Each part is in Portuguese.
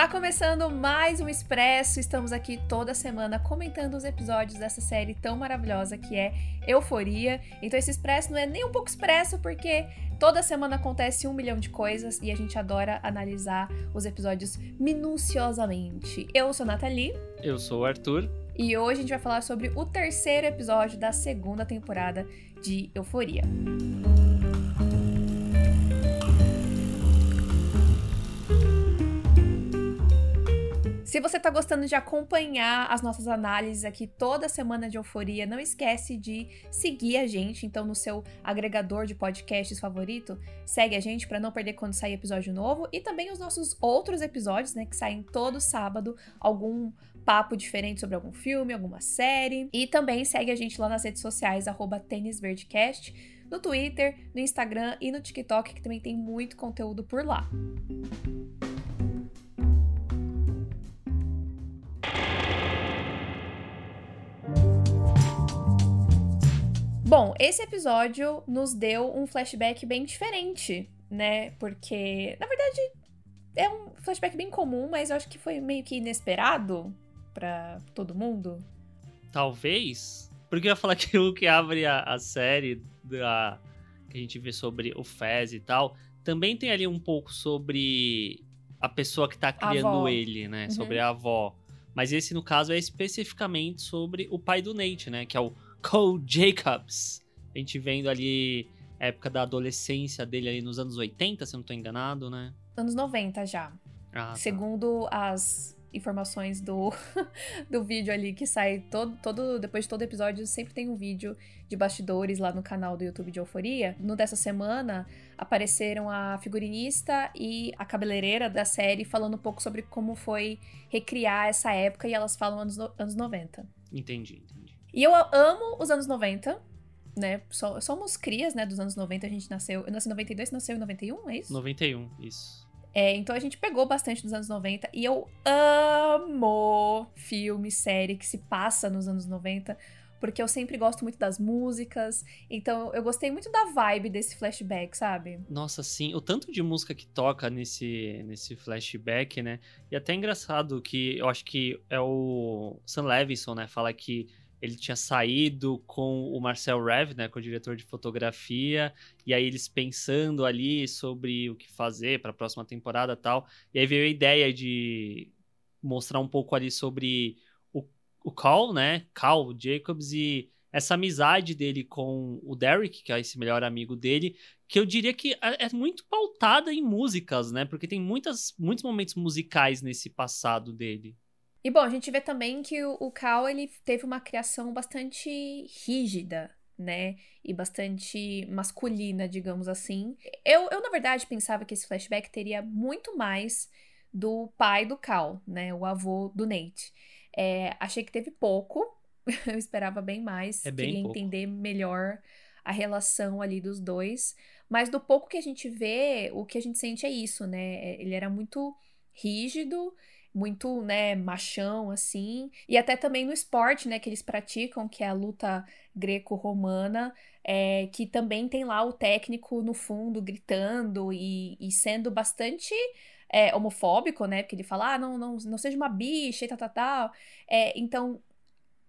Tá começando mais um Expresso. Estamos aqui toda semana comentando os episódios dessa série tão maravilhosa que é Euforia. Então esse Expresso não é nem um pouco expresso, porque toda semana acontece um milhão de coisas e a gente adora analisar os episódios minuciosamente. Eu sou a Nathalie. Eu sou o Arthur. E hoje a gente vai falar sobre o terceiro episódio da segunda temporada de Euforia. Se você está gostando de acompanhar as nossas análises aqui toda semana de euforia, não esquece de seguir a gente, então no seu agregador de podcasts favorito, segue a gente para não perder quando sair episódio novo e também os nossos outros episódios, né, que saem todo sábado, algum papo diferente sobre algum filme, alguma série. E também segue a gente lá nas redes sociais @tênisverdecast, no Twitter, no Instagram e no TikTok, que também tem muito conteúdo por lá. Bom, esse episódio nos deu um flashback bem diferente, né? Porque, na verdade, é um flashback bem comum, mas eu acho que foi meio que inesperado para todo mundo. Talvez. Porque eu ia falar que o que abre a, a série da, que a gente vê sobre o Fez e tal, também tem ali um pouco sobre a pessoa que tá criando ele, né? Uhum. Sobre a avó. Mas esse, no caso, é especificamente sobre o pai do Nate, né? Que é o Cole Jacobs. A gente vendo ali a época da adolescência dele ali nos anos 80, se eu não tô enganado, né? Anos 90 já. Ah, tá. Segundo as informações do, do vídeo ali que sai todo, todo depois de todo episódio, sempre tem um vídeo de bastidores lá no canal do YouTube de Euforia. No dessa semana apareceram a figurinista e a cabeleireira da série falando um pouco sobre como foi recriar essa época e elas falam anos, anos 90. Entendi, entendi. E eu amo os anos 90, né? Somos crias, né, dos anos 90, a gente nasceu. Eu nasci em 92, você nasceu em 91, é isso? 91, isso. É, então a gente pegou bastante dos anos 90 e eu amo filme, série que se passa nos anos 90, porque eu sempre gosto muito das músicas. Então eu gostei muito da vibe desse flashback, sabe? Nossa, sim. O tanto de música que toca nesse, nesse flashback, né? E até é engraçado que eu acho que é o Sam Levinson, né? Fala que ele tinha saído com o Marcel Rev, né, com o diretor de fotografia, e aí eles pensando ali sobre o que fazer para a próxima temporada tal. E aí veio a ideia de mostrar um pouco ali sobre o, o Cal, né, Cal Jacobs e essa amizade dele com o Derek, que é esse melhor amigo dele, que eu diria que é, é muito pautada em músicas, né? Porque tem muitas, muitos momentos musicais nesse passado dele. E bom, a gente vê também que o, o Cal ele teve uma criação bastante rígida, né? E bastante masculina, digamos assim. Eu, eu, na verdade, pensava que esse flashback teria muito mais do pai do Cal, né? O avô do Nate. É, achei que teve pouco. eu esperava bem mais. É bem Queria pouco. entender melhor a relação ali dos dois. Mas do pouco que a gente vê, o que a gente sente é isso, né? Ele era muito rígido muito, né, machão, assim. E até também no esporte, né, que eles praticam, que é a luta greco-romana, é, que também tem lá o técnico no fundo gritando e, e sendo bastante é, homofóbico, né? Porque ele fala, ah, não, não, não seja uma bicha e tal, tal, tal. É, então,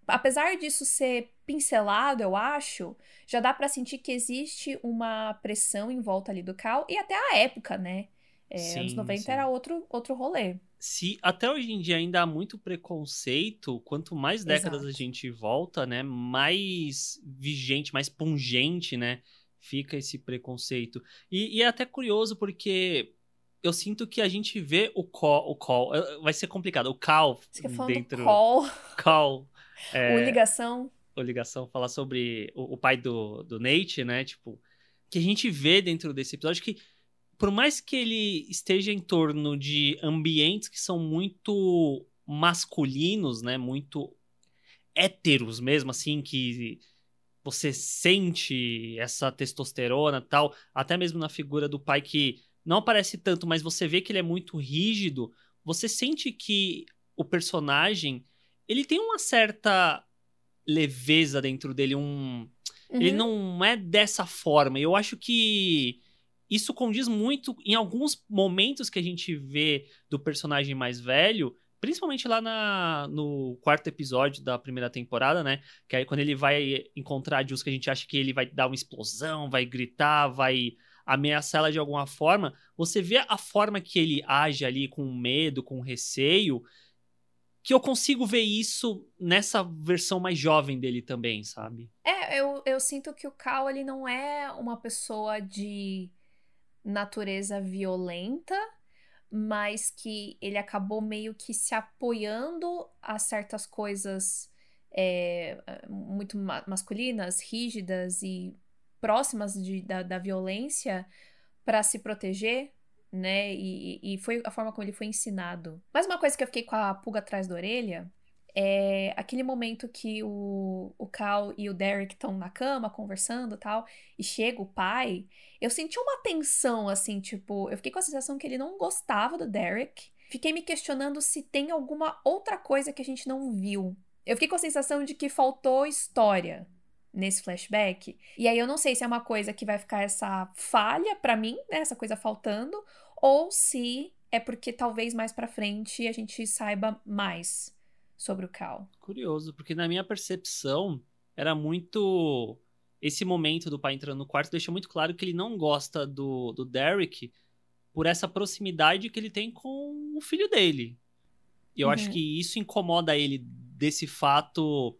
apesar disso ser pincelado, eu acho, já dá para sentir que existe uma pressão em volta ali do Cal e até a época, né? É, sim, anos 90 sim. era outro, outro rolê se até hoje em dia ainda há muito preconceito, quanto mais décadas Exato. a gente volta, né, mais vigente, mais pungente, né, fica esse preconceito. E, e é até curioso porque eu sinto que a gente vê o call, o call eh, vai ser complicado, o call Você dentro call, call, é, o ligação, o ligação falar sobre o, o pai do, do Nate, né, tipo que a gente vê dentro desse episódio que por mais que ele esteja em torno de ambientes que são muito masculinos, né, muito héteros mesmo, assim, que você sente essa testosterona tal, até mesmo na figura do pai que não aparece tanto, mas você vê que ele é muito rígido, você sente que o personagem, ele tem uma certa leveza dentro dele, um... Uhum. Ele não é dessa forma. Eu acho que isso condiz muito em alguns momentos que a gente vê do personagem mais velho, principalmente lá na, no quarto episódio da primeira temporada, né? Que aí quando ele vai encontrar a Jules, que a gente acha que ele vai dar uma explosão, vai gritar, vai ameaçar ela de alguma forma, você vê a forma que ele age ali com medo, com receio, que eu consigo ver isso nessa versão mais jovem dele também, sabe? É, eu, eu sinto que o Cal, ele não é uma pessoa de natureza violenta, mas que ele acabou meio que se apoiando a certas coisas é, muito ma masculinas, rígidas e próximas de, da, da violência para se proteger, né? E, e foi a forma como ele foi ensinado. Mas uma coisa que eu fiquei com a pulga atrás da orelha é aquele momento que o, o Cal e o Derek estão na cama conversando tal, e chega o pai. Eu senti uma tensão, assim, tipo, eu fiquei com a sensação que ele não gostava do Derek. Fiquei me questionando se tem alguma outra coisa que a gente não viu. Eu fiquei com a sensação de que faltou história nesse flashback. E aí eu não sei se é uma coisa que vai ficar essa falha para mim, né, essa coisa faltando, ou se é porque talvez mais para frente a gente saiba mais sobre o Cal. Curioso, porque na minha percepção era muito esse momento do pai entrando no quarto deixa muito claro que ele não gosta do, do Derek por essa proximidade que ele tem com o filho dele. E eu uhum. acho que isso incomoda ele desse fato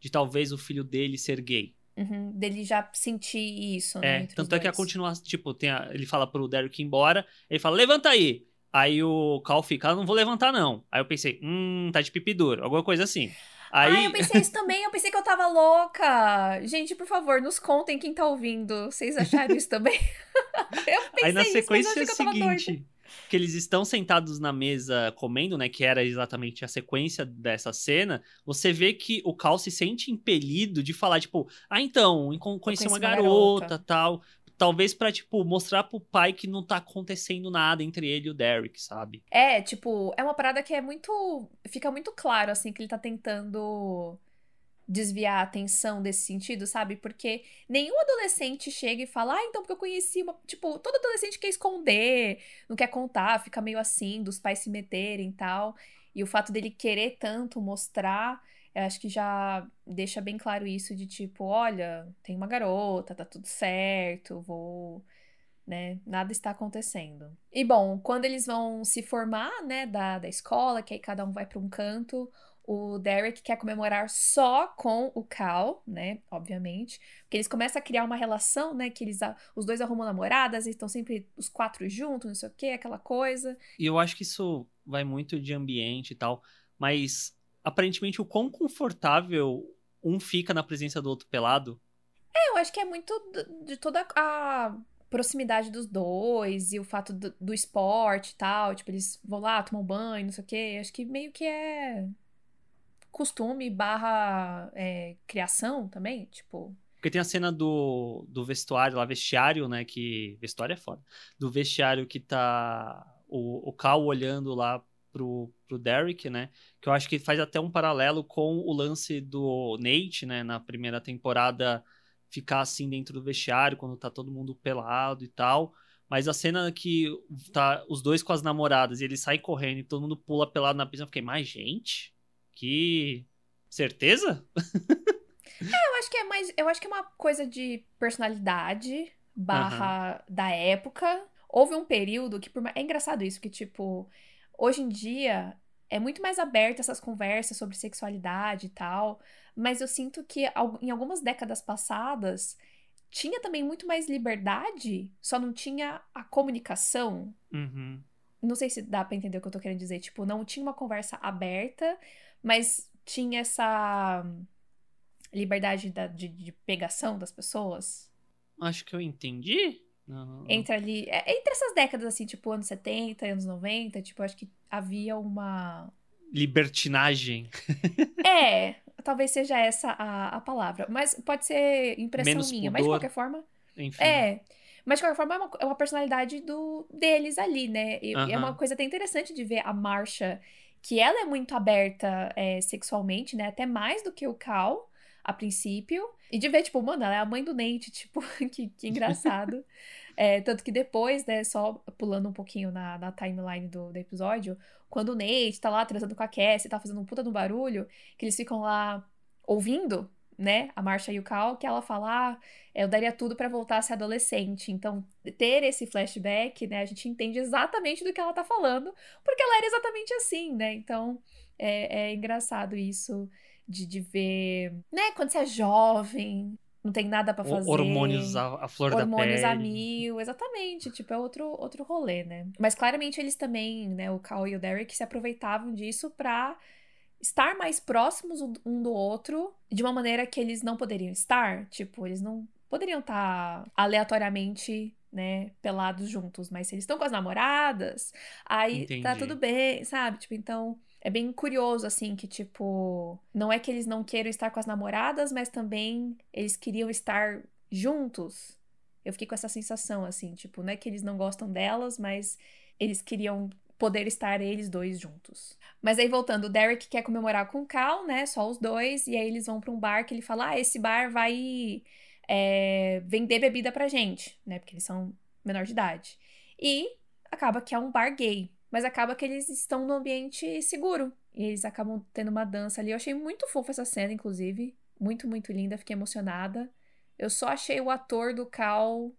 de talvez o filho dele ser gay. Uhum, dele já sentir isso, né? É, tanto é que a continuação, tipo, tem a, ele fala pro Derek ir embora, ele fala, levanta aí. Aí o Cal fica, ah, não vou levantar não. Aí eu pensei, hum, tá de pipi duro, alguma coisa assim. Aí... Ah, eu pensei isso também, eu pensei que eu tava louca. Gente, por favor, nos contem quem tá ouvindo. Vocês acharam isso também? eu pensei Aí na sequência isso, seguinte, que eles estão sentados na mesa comendo, né? Que era exatamente a sequência dessa cena. Você vê que o Cal se sente impelido de falar, tipo, ah, então, conheci uma garota, garota, tal. Talvez para tipo, mostrar pro pai que não tá acontecendo nada entre ele e o Derek, sabe? É, tipo, é uma parada que é muito. Fica muito claro, assim, que ele tá tentando desviar a atenção desse sentido, sabe? Porque nenhum adolescente chega e fala, ah, então porque eu conheci uma. Tipo, todo adolescente quer esconder, não quer contar, fica meio assim, dos pais se meterem e tal. E o fato dele querer tanto mostrar, eu acho que já deixa bem claro isso de tipo, olha, tem uma garota, tá tudo certo, vou. Né? Nada está acontecendo. E bom, quando eles vão se formar, né, da, da escola, que aí cada um vai para um canto, o Derek quer comemorar só com o Cal, né? Obviamente. Porque eles começam a criar uma relação, né? Que eles os dois arrumam namoradas e estão sempre os quatro juntos, não sei o quê, aquela coisa. E eu acho que isso vai muito de ambiente e tal. Mas aparentemente o quão confortável um fica na presença do outro pelado. É, eu acho que é muito de toda a proximidade dos dois e o fato do, do esporte e tal. Tipo, eles vão lá, tomam banho, não sei o quê. Acho que meio que é costume barra é, criação também, tipo... Porque tem a cena do, do vestuário lá, vestiário, né, que... Vestuário é foda. Do vestiário que tá o, o Cal olhando lá pro, pro Derek, né, que eu acho que faz até um paralelo com o lance do Nate, né, na primeira temporada ficar assim dentro do vestiário quando tá todo mundo pelado e tal. Mas a cena que tá os dois com as namoradas e eles saem correndo e todo mundo pula pelado na piscina, eu fiquei, mais gente? Que. Certeza? é, eu acho que é mais. Eu acho que é uma coisa de personalidade barra uhum. da época. Houve um período que. Por... É engraçado isso, que, tipo, hoje em dia é muito mais aberta essas conversas sobre sexualidade e tal. Mas eu sinto que em algumas décadas passadas tinha também muito mais liberdade, só não tinha a comunicação. Uhum. Não sei se dá pra entender o que eu tô querendo dizer. Tipo, não tinha uma conversa aberta mas tinha essa liberdade da, de, de pegação das pessoas. Acho que eu entendi. Não. Entre ali. É, entre essas décadas, assim, tipo, anos 70, anos 90, tipo, acho que havia uma. Libertinagem. é, talvez seja essa a, a palavra. Mas pode ser impressão Menos minha. Pudor. Mas de qualquer forma. Enfim. É. Mas de qualquer forma é uma, é uma personalidade do, deles ali, né? E, uh -huh. é uma coisa até interessante de ver a marcha que ela é muito aberta é, sexualmente, né? Até mais do que o Cal, a princípio. E de ver, tipo, mano, ela é a mãe do Nate, tipo, que, que engraçado. É, tanto que depois, né, só pulando um pouquinho na, na timeline do, do episódio, quando o Nate tá lá transando com a Cassie, tá fazendo um puta no barulho, que eles ficam lá ouvindo, né, a Marcia e o Cal, que ela fala, ah, eu daria tudo para voltar a ser adolescente. Então, ter esse flashback, né, a gente entende exatamente do que ela tá falando, porque ela era exatamente assim, né? Então, é, é engraçado isso de, de ver, né, quando você é jovem, não tem nada para fazer. Hormônios à, à flor hormônios da a pele. mil, exatamente. Tipo, é outro, outro rolê, né? Mas claramente eles também, né, o Cal e o Derek se aproveitavam disso pra estar mais próximos um do outro de uma maneira que eles não poderiam estar. Tipo, eles não poderiam estar aleatoriamente, né, pelados juntos. Mas se eles estão com as namoradas, aí Entendi. tá tudo bem, sabe? Tipo, então. É bem curioso, assim, que, tipo, não é que eles não queiram estar com as namoradas, mas também eles queriam estar juntos. Eu fiquei com essa sensação, assim, tipo, não é que eles não gostam delas, mas eles queriam poder estar eles dois juntos. Mas aí voltando, o Derek quer comemorar com o Cal, né? Só os dois, e aí eles vão para um bar que ele fala: Ah, esse bar vai é, vender bebida pra gente, né? Porque eles são menor de idade. E acaba que é um bar gay. Mas acaba que eles estão no ambiente seguro. E eles acabam tendo uma dança ali. Eu achei muito fofa essa cena, inclusive. Muito, muito linda. Fiquei emocionada. Eu só achei o ator do Cal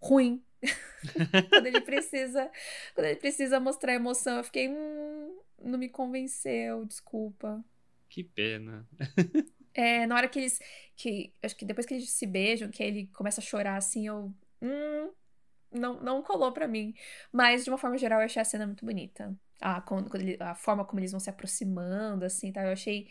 ruim. quando ele precisa. Quando ele precisa mostrar emoção, eu fiquei. Hum, não me convenceu, desculpa. Que pena. É, na hora que eles. Que, acho que depois que eles se beijam, que ele começa a chorar assim, eu. Hum, não, não colou pra mim. Mas, de uma forma geral, eu achei a cena muito bonita. A, quando, quando ele, a forma como eles vão se aproximando, assim, tá? Eu achei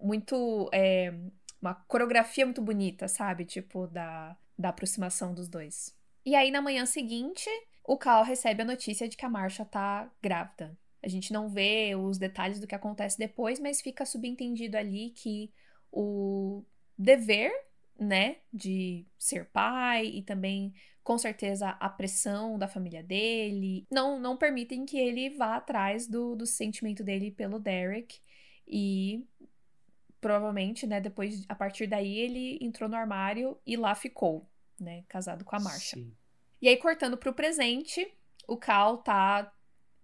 muito. É, uma coreografia muito bonita, sabe? Tipo, da, da aproximação dos dois. E aí, na manhã seguinte, o Cal recebe a notícia de que a Marcia tá grávida. A gente não vê os detalhes do que acontece depois, mas fica subentendido ali que o dever, né, de ser pai e também com certeza a pressão da família dele não não permitem que ele vá atrás do, do sentimento dele pelo Derek e provavelmente, né, depois a partir daí ele entrou no armário e lá ficou, né, casado com a Marcia. Sim. E aí cortando pro presente, o Cal tá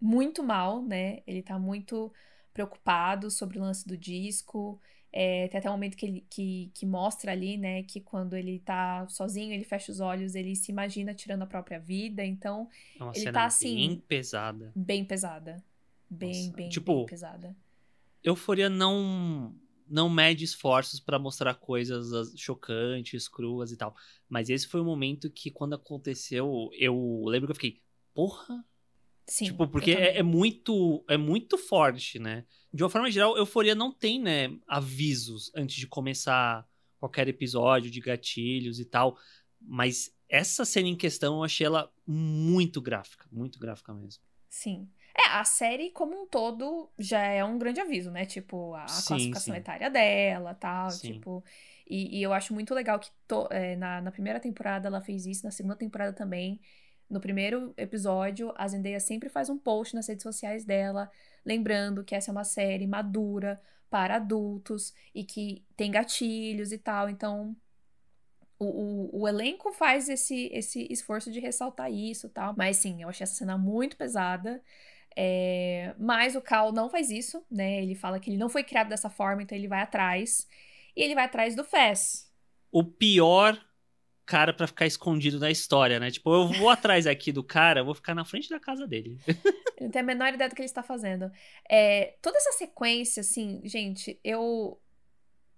muito mal, né? Ele tá muito preocupado sobre o lance do disco. É, tem até um momento que, ele, que, que mostra ali, né, que quando ele tá sozinho, ele fecha os olhos, ele se imagina tirando a própria vida. Então, É uma Ele cena tá, assim, bem pesada. bem pesada. Bem, Nossa, bem, tipo, bem pesada. Euforia não não mede esforços pra mostrar coisas as- chocantes, cruas e tal. Mas esse foi o momento que, quando aconteceu, eu lembro que eu fiquei, porra, Sim. Tipo, porque é, é muito é muito forte, né? De uma forma geral, Euforia não tem, né, avisos antes de começar qualquer episódio de gatilhos e tal. Mas essa cena em questão eu achei ela muito gráfica, muito gráfica mesmo. Sim. É, a série como um todo já é um grande aviso, né? Tipo, a Sim, classificação sim. etária dela tal, Sim. tipo. E, e eu acho muito legal que to- é, na, na primeira temporada ela fez isso, na segunda temporada também. No primeiro episódio, a Zendaya sempre faz um post nas redes sociais dela, lembrando que essa é uma série madura para adultos e que tem gatilhos e tal. Então, o, o, o elenco faz esse, esse esforço de ressaltar isso tal. Mas sim, eu achei essa cena muito pesada. É, mas o Cal não faz isso, né? Ele fala que ele não foi criado dessa forma, então ele vai atrás. E ele vai atrás do Fez. O pior cara pra ficar escondido na história, né? Tipo, eu vou atrás aqui do cara, eu vou ficar na frente da casa dele. Ele não tem a menor ideia do que ele está fazendo. É, toda essa sequência, assim, gente, eu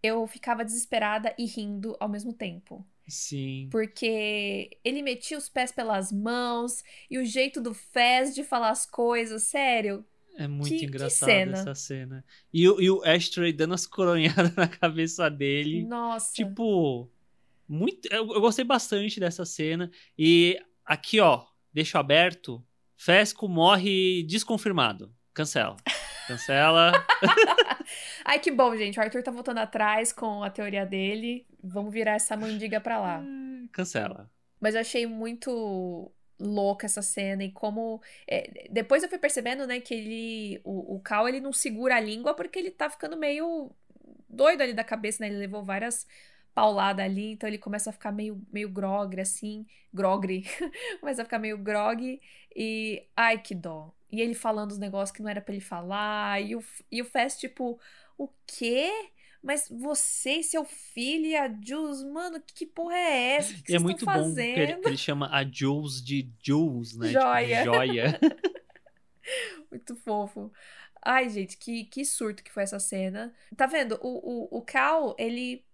eu ficava desesperada e rindo ao mesmo tempo. Sim. Porque ele metia os pés pelas mãos e o jeito do Fez de falar as coisas, sério. É muito Que- que engraçado cena. essa cena. E, o- e o Ashtray dando as coronhadas na cabeça dele. Nossa. Tipo, muito. Eu, eu gostei bastante dessa cena. E aqui, ó, deixo aberto. Fesco morre desconfirmado. Cancela. Cancela. Ai, que bom, gente. O Arthur tá voltando atrás com a teoria dele. Vamos virar essa mandiga pra lá. Cancela. Mas eu achei muito louca essa cena e como. é, depois eu fui percebendo, né, que ele. O, o Cal ele não segura a língua porque ele tá ficando meio doido ali da cabeça, né? Ele levou várias paulada ali, então ele começa a ficar meio, meio grogre, assim, grogre, começa a ficar meio grog e, ai, que dó. E ele falando os negócios que não era para ele falar, e o, e o Fest, tipo, o quê? Mas você e seu filho e a Jules, mano, que, que porra é essa? Que que é muito bom que ele, que ele, chama a Jules de Jules, né? Joia. Tipo, joia. muito fofo. Ai, gente, que, que surto que foi essa cena. Tá vendo? O, o, o Cal, ele,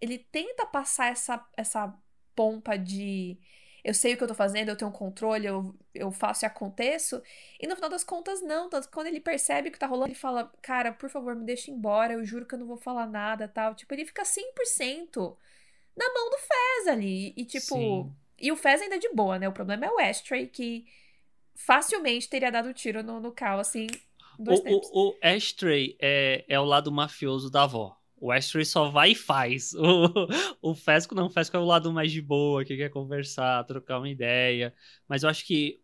ele tenta passar essa, essa pompa de eu sei o que eu tô fazendo, eu tenho um controle, eu, eu faço e aconteço. E no final das contas, não. Tanto quando ele percebe o que tá rolando, ele fala, cara, por favor, me deixa embora, eu juro que eu não vou falar nada tal. Tipo, ele fica 100% na mão do Fez ali. E tipo. Sim. E o Fez ainda é de boa, né? O problema é o Ashtray, que facilmente teria dado tiro no, no Cal, assim. Dois o, o, o Ashtray é, é o lado mafioso da avó. O Astray só vai e faz. O, o Fesco não, o Fesco é o lado mais de boa, que quer conversar, trocar uma ideia. Mas eu acho que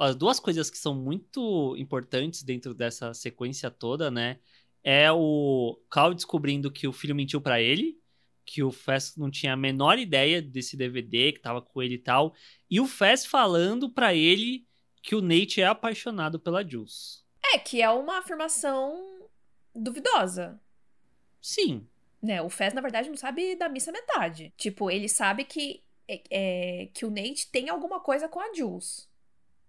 as duas coisas que são muito importantes dentro dessa sequência toda, né? É o Cal descobrindo que o filho mentiu para ele, que o Fes não tinha a menor ideia desse DVD, que tava com ele e tal. E o Fes falando para ele que o Nate é apaixonado pela Jules. É, que é uma afirmação duvidosa. Sim. Né, o Fez, na verdade, não sabe da missa metade. Tipo, ele sabe que, é, é, que o Nate tem alguma coisa com a Jules.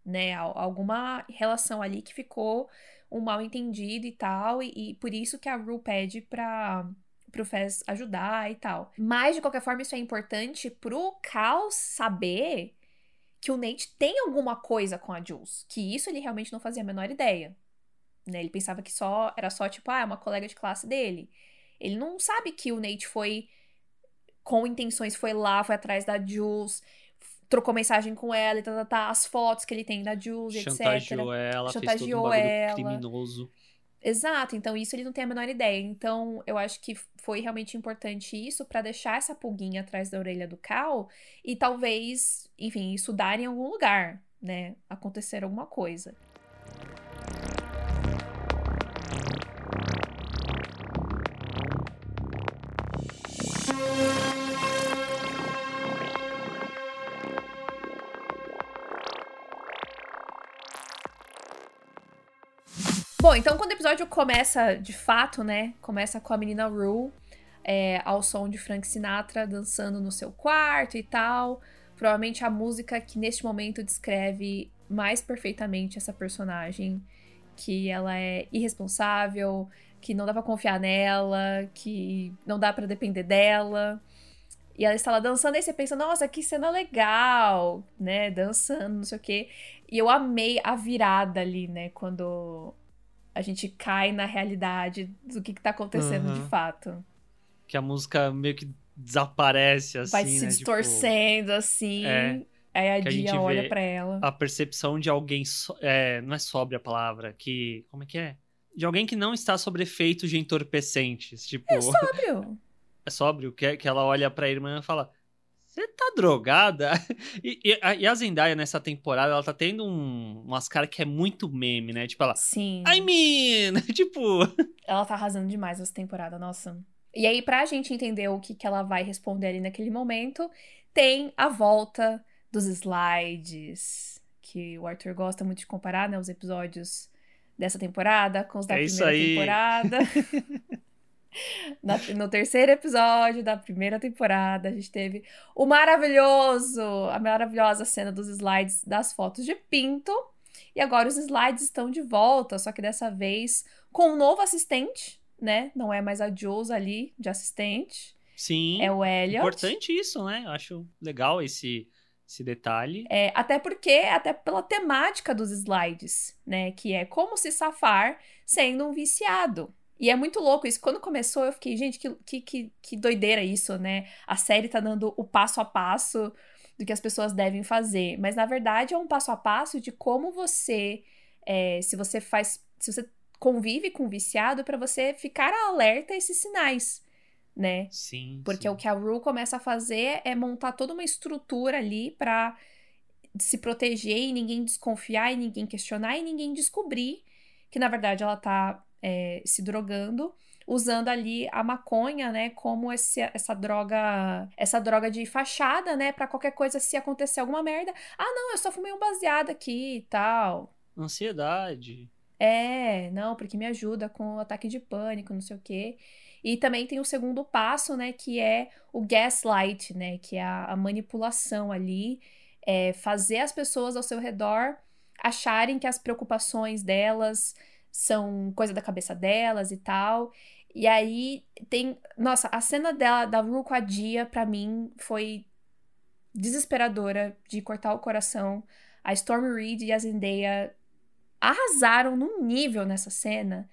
Né? Alguma relação ali que ficou um mal entendido e tal. E, e por isso que a Rue pede pra, pro Fez ajudar e tal. Mas, de qualquer forma, isso é importante pro Cal saber que o Nate tem alguma coisa com a Jules. Que isso ele realmente não fazia a menor ideia. Né? Ele pensava que só era só, tipo, ah, é uma colega de classe dele. Ele não sabe que o Nate foi com intenções, foi lá, foi atrás da Jules, trocou mensagem com ela e tá, tá, tá as fotos que ele tem da Jules, Chantageou etc. ela, Chantageou fez todo um ela. criminoso. Exato, então isso ele não tem a menor ideia. Então, eu acho que foi realmente importante isso para deixar essa pulguinha atrás da orelha do Cal e talvez, enfim, isso dar em algum lugar, né? Acontecer alguma coisa. Então quando o episódio começa de fato, né? Começa com a menina Rue é, ao som de Frank Sinatra dançando no seu quarto e tal. Provavelmente a música que neste momento descreve mais perfeitamente essa personagem, que ela é irresponsável, que não dá para confiar nela, que não dá para depender dela. E ela está lá dançando, e você pensa, nossa, que cena legal, né? Dançando, não sei o quê. E eu amei a virada ali, né? Quando a gente cai na realidade do que, que tá acontecendo uhum. de fato. Que a música meio que desaparece, assim, Vai se né? distorcendo, tipo, assim. É, aí a Dia olha pra ela. A percepção de alguém... So é, não é sobre a palavra, que... Como é que é? De alguém que não está sob efeitos de entorpecentes, tipo... É sóbrio. é sóbrio, que, que ela olha pra irmã e fala você tá drogada? E, e, a, e, a Zendaya nessa temporada, ela tá tendo um, umas caras que é muito meme, né? Tipo, ela. Sim. I mean! tipo. Ela tá arrasando demais essa temporada, nossa. E aí, pra gente entender o que, que ela vai responder ali naquele momento, tem a volta dos slides. Que o Arthur gosta muito de comparar, né? Os episódios dessa temporada com os da é primeira temporada. Na, no terceiro episódio da primeira temporada, a gente teve o maravilhoso, a maravilhosa cena dos slides das fotos de Pinto. E agora os slides estão de volta, só que dessa vez com um novo assistente, né? Não é mais a Jules ali de assistente. Sim. É o Elliot. Importante isso, né? Eu acho legal esse esse detalhe. É, até porque, até pela temática dos slides, né? Que é como se safar sendo um viciado. E é muito louco isso. Quando começou, eu fiquei, gente, que, que, que, que doideira isso, né? A série tá dando o passo a passo do que as pessoas devem fazer. Mas na verdade é um passo a passo de como você. É, se você faz. Se você convive com o viciado, para você ficar alerta a esses sinais. Né? Sim. Porque sim. o que a Rue começa a fazer é montar toda uma estrutura ali para se proteger e ninguém desconfiar e ninguém questionar e ninguém descobrir que na verdade ela tá é, se drogando usando ali a maconha, né, como esse, essa droga, essa droga de fachada, né, para qualquer coisa se acontecer alguma merda. Ah, não, eu só fumei um baseado aqui e tal. Ansiedade. É, não, porque me ajuda com o ataque de pânico, não sei o quê. E também tem o segundo passo, né, que é o gaslight, né, que é a, a manipulação ali, é fazer as pessoas ao seu redor acharem que as preocupações delas são coisa da cabeça delas e tal. E aí tem. Nossa, a cena dela, da Rue com a Dia, pra mim, foi desesperadora de cortar o coração. A Storm Reed e a Zendaya arrasaram num nível nessa cena.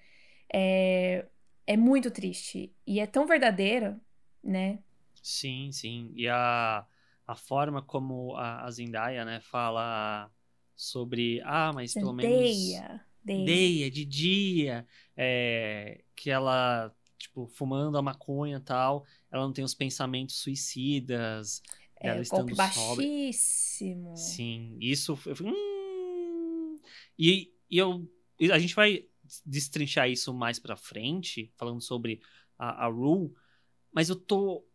É, é muito triste. E é tão verdadeira, né? Sim, sim. E a, a forma como a, a Zendaya, né, fala sobre. Ah, mas Zendaya. pelo menos. Deia, de dia, é, que ela, tipo, fumando a maconha e tal, ela não tem os pensamentos suicidas. É, ela estando baixíssimo. Sim, isso. Hum... E, e eu, a gente vai destrinchar isso mais pra frente, falando sobre a, a Rue, mas eu tô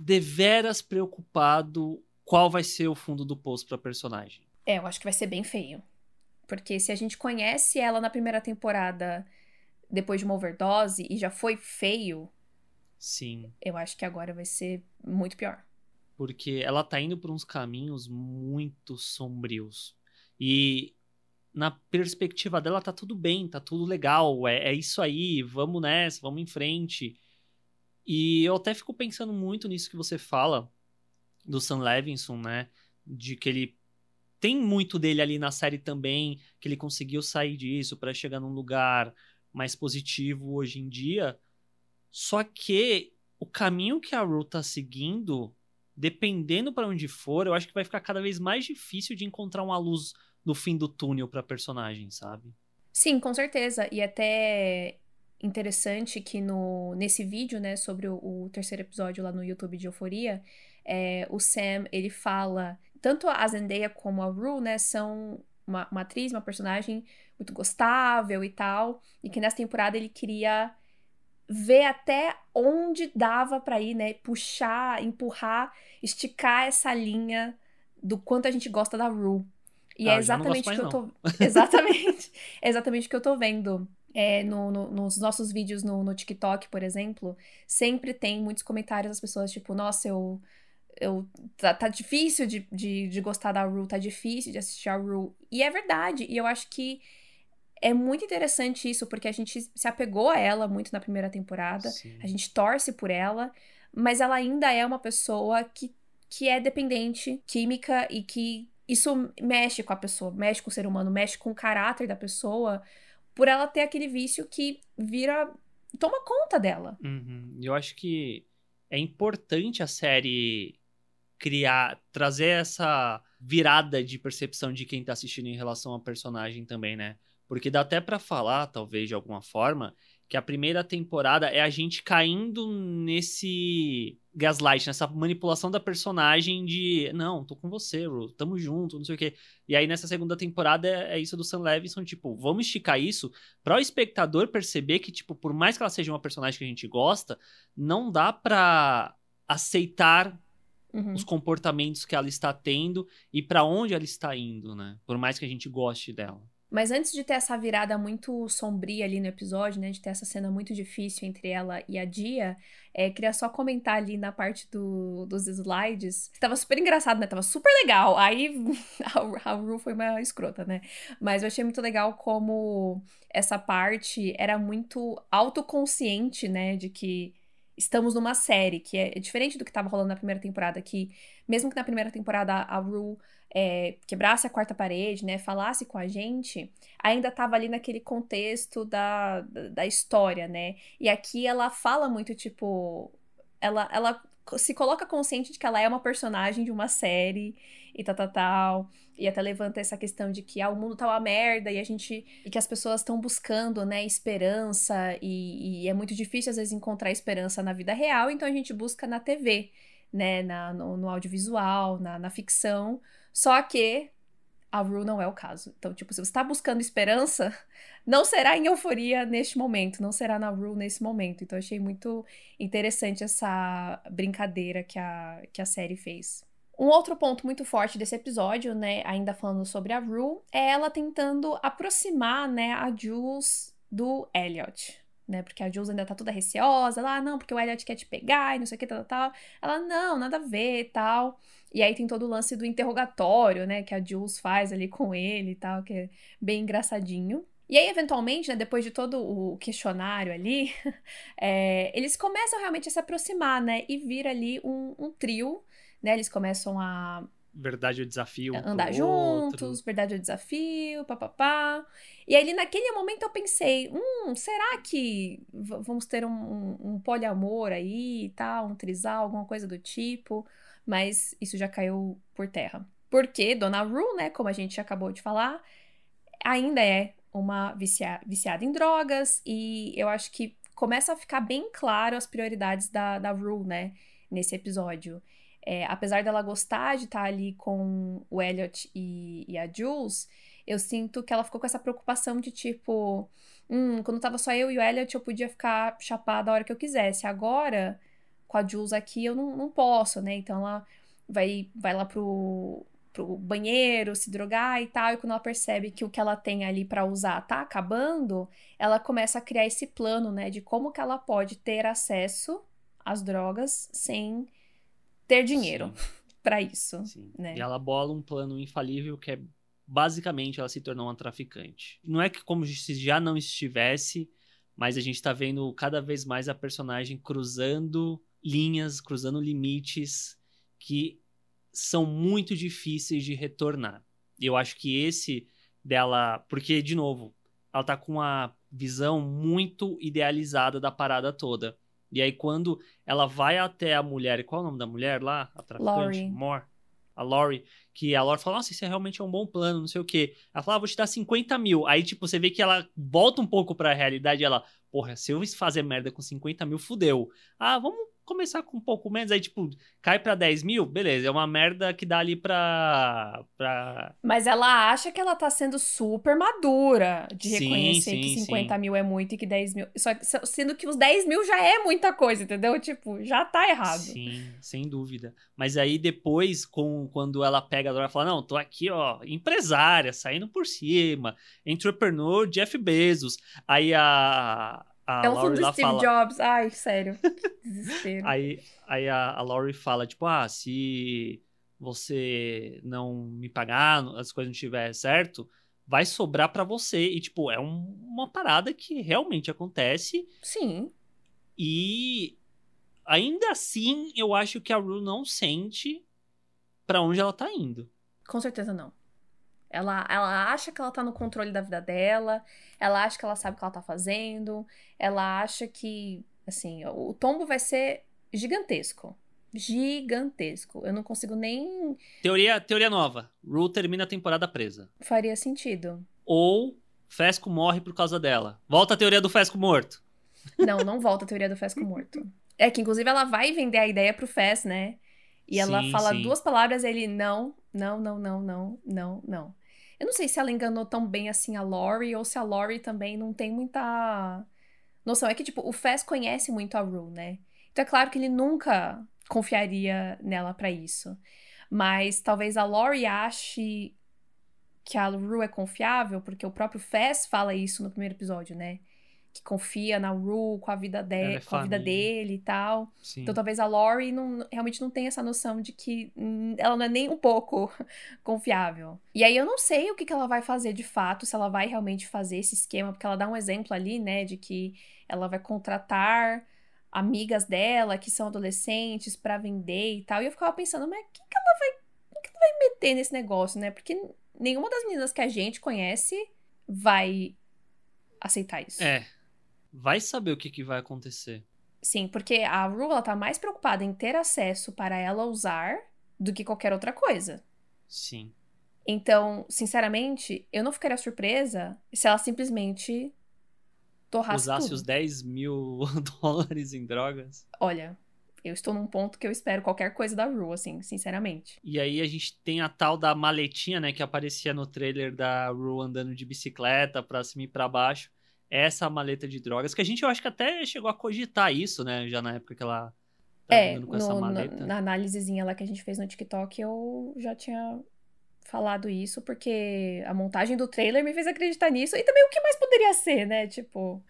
deveras preocupado qual vai ser o fundo do poço pra personagem. É, eu acho que vai ser bem feio. Porque se a gente conhece ela na primeira temporada depois de uma overdose e já foi feio. Sim. Eu acho que agora vai ser muito pior. Porque ela tá indo por uns caminhos muito sombrios. E na perspectiva dela tá tudo bem, tá tudo legal, é, é isso aí, vamos nessa, vamos em frente. E eu até fico pensando muito nisso que você fala do Sam Levinson, né? De que ele tem muito dele ali na série também, que ele conseguiu sair disso para chegar num lugar mais positivo hoje em dia. Só que o caminho que a Ru tá seguindo, dependendo para onde for, eu acho que vai ficar cada vez mais difícil de encontrar uma luz no fim do túnel para personagem, sabe? Sim, com certeza. E até interessante que no, nesse vídeo, né, sobre o, o terceiro episódio lá no YouTube de Euforia, é, o Sam, ele fala tanto a Zendaya como a Rue, né, são uma, uma atriz, uma personagem muito gostável e tal, e que nessa temporada ele queria ver até onde dava para ir, né, puxar, empurrar, esticar essa linha do quanto a gente gosta da Rue. E ah, é exatamente o que eu tô. Exatamente. é exatamente o que eu tô vendo. É, no, no, nos nossos vídeos no, no TikTok, por exemplo, sempre tem muitos comentários das pessoas, tipo, nossa, eu eu tá, tá difícil de, de, de, gostar da Rue, tá difícil de assistir a Rue. E é verdade. E eu acho que é muito interessante isso, porque a gente se apegou a ela muito na primeira temporada. Sim. A gente torce por ela, mas ela ainda é uma pessoa que, que é dependente química e que isso mexe com a pessoa, mexe com o ser humano, mexe com o caráter da pessoa, por ela ter aquele vício que vira. toma conta dela. Uhum. Eu acho que é importante a série criar, trazer essa virada de percepção de quem tá assistindo em relação ao personagem também, né? Porque dá até para falar, talvez de alguma forma, que a primeira temporada é a gente caindo nesse gaslight, nessa manipulação da personagem de não, tô com você, Ru, tamo junto, não sei o quê. E aí nessa segunda temporada é, é isso do Sam Levinson, tipo, vamos esticar isso para o espectador perceber que, tipo, por mais que ela seja uma personagem que a gente gosta, não dá pra aceitar uhum. os comportamentos que ela está tendo e para onde ela está indo, né? Por mais que a gente goste dela. Mas antes de ter essa virada muito sombria ali no episódio, né? De ter essa cena muito difícil entre ela e a Dia, é, queria só comentar ali na parte do, dos slides. Tava super engraçado, né? Tava super legal. Aí a, a Ru foi uma escrota, né? Mas eu achei muito legal como essa parte era muito autoconsciente, né? De que estamos numa série, que é, diferente do que estava rolando na primeira temporada, que mesmo que na primeira temporada a Rue é, quebrasse a quarta parede, né, falasse com a gente, ainda estava ali naquele contexto da, da, da, história, né? E aqui ela fala muito, tipo, ela, ela se coloca consciente de que ela é uma personagem de uma série e tal, tal, tal. E até levanta essa questão de que ah, o mundo tá uma merda e a gente. e que as pessoas estão buscando, né, esperança. E, e, é muito difícil, às vezes, encontrar esperança na vida real, então a gente busca na TV, né, na, no, no audiovisual, na, na ficção. Só que a Rue não é o caso. Então, tipo, se você tá buscando esperança, não será em euforia neste momento, não será na Rue nesse momento. Então, achei muito interessante essa brincadeira que a, que a série fez. Um outro ponto muito forte desse episódio, né, ainda falando sobre a Rue, é ela tentando aproximar, né, a Jules do Elliot, né, porque a Jules ainda tá toda receosa, lá, ah, não, porque o Elliot quer te pegar e não sei o que, tal, tal. Ela, não, nada a ver, tal. E aí tem todo o lance do interrogatório, né, que a Jules faz ali com ele e tal, que é bem engraçadinho. E aí, eventualmente, né, depois de todo o questionário ali, é, eles começam realmente a se aproximar, né, e vir ali um, um trio, né, eles começam a... Verdade ou desafio. Um andar juntos, outro. verdade ou desafio, papapá. E aí, naquele momento, eu pensei, hum, será que vamos ter um, um, um poliamor aí e tal, um trisal, alguma coisa do tipo? mas isso já caiu por terra. Porque Dona Rue, né, como a gente acabou de falar, ainda é uma vicia viciada em drogas e eu acho que começa a ficar bem claro as prioridades da, da Rue, né, nesse episódio. É, apesar dela gostar de estar ali com o Elliot e, e, a Jules, eu sinto que ela ficou com essa preocupação de tipo, hum, quando tava só eu e o Elliot, eu podia ficar chapada a hora que eu quisesse. Agora, com a Jules aqui eu não, não posso, né? Então ela vai, vai lá pro, pro banheiro, se drogar e tal, e quando ela percebe que o que ela tem ali para usar tá acabando, ela começa a criar esse plano, né, de como que ela pode ter acesso às drogas sem ter dinheiro para isso, Sim. né? E ela bola um plano infalível que é basicamente ela se tornou uma traficante. Não é que como se já não estivesse, mas a gente tá vendo cada vez mais a personagem cruzando linhas, cruzando limites que são muito difíceis de retornar. E eu acho que esse dela, porque de novo, ela tá com uma visão muito idealizada da parada toda. E aí quando ela vai até a mulher, qual é o nome da mulher lá? A traficante? More. A Lori, que a Lori fala, nossa, isso realmente é um bom plano, não sei o quê. Ela fala, ah, vou te dar 50 mil. Aí, tipo, você vê que ela volta um pouco pra realidade e ela, porra, se eu fazer merda com 50 mil, fudeu. Ah, vamos começar com um pouco menos, aí, tipo, cai pra 10 mil, beleza, é uma merda que dá ali pra. pra... Mas ela acha que ela tá sendo super madura de sim, reconhecer sim, que 50 sim. mil é muito e que 10 mil. Só, sendo que os 10 mil já é muita coisa, entendeu? Tipo, já tá errado. Sim, sem dúvida. Mas aí depois, com, quando ela pega a Dora e fala: Não, tô aqui, ó, empresária, saindo por cima, entrepreneur Jeff Bezos. Aí a a é um Laurie do Steve fala... Jobs. Ai, sério. Desespero. aí aí a, a Laurie fala, tipo, ah, se você não me pagar, as coisas não estiver certo, vai sobrar para você. E, tipo, é um, uma parada que realmente acontece. Sim. E ainda assim, eu acho que a Rue não sente para onde ela tá indo. Com certeza não. Ela, ela acha que ela tá no controle da vida dela, ela acha que ela sabe o que ela tá fazendo, ela acha que, assim, o tombo vai ser gigantesco. Gigantesco. Eu não consigo nem. Teoria, teoria nova. Rue termina a temporada presa. Faria sentido. Ou Fesco morre por causa dela. Volta a teoria do Fesco morto. Não, não volta a teoria do Fesco morto. É que, inclusive, ela vai vender a ideia pro Fes, né? E ela sim, fala sim. duas palavras e ele, não, não, não, não, não, não, não. Eu não sei se ela enganou tão bem assim a Lori ou se a Lori também não tem muita noção. É que, tipo, o Fez conhece muito a Rue, né? Então é claro que ele nunca confiaria nela para isso. Mas talvez a Lori ache que a Rue é confiável, porque o próprio Fez fala isso no primeiro episódio, né? Que confia na Rue com a vida, de, é com a vida dele e tal. Sim. Então talvez a Lori não, realmente não tenha essa noção de que ela não é nem um pouco confiável. E aí eu não sei o que, que ela vai fazer de fato, se ela vai realmente fazer esse esquema, porque ela dá um exemplo ali, né, de que ela vai contratar amigas dela que são adolescentes para vender e tal. E eu ficava pensando, mas o que, que ela vai. O que ela vai meter nesse negócio, né? Porque nenhuma das meninas que a gente conhece vai aceitar isso. É, vai saber o que, que vai acontecer. Sim, porque a Rue ela tá mais preocupada em ter acesso para ela usar do que qualquer outra coisa. Sim. Então, sinceramente, eu não ficaria surpresa se ela simplesmente torrasse Usasse tudo. os 10 mil dólares em drogas. Olha, eu estou num ponto que eu espero qualquer coisa da Rue, assim, sinceramente. E aí a gente tem a tal da maletinha, né, que aparecia no trailer da Rue andando de bicicleta pra cima e pra baixo. Essa maleta de drogas, que a gente eu acho que até chegou a cogitar isso, né, já na época que ela é, no, no, na análisezinha lá que a gente fez no TikTok, eu já tinha falado isso, porque a montagem do trailer me fez acreditar nisso. E também o que mais poderia ser, né? Tipo.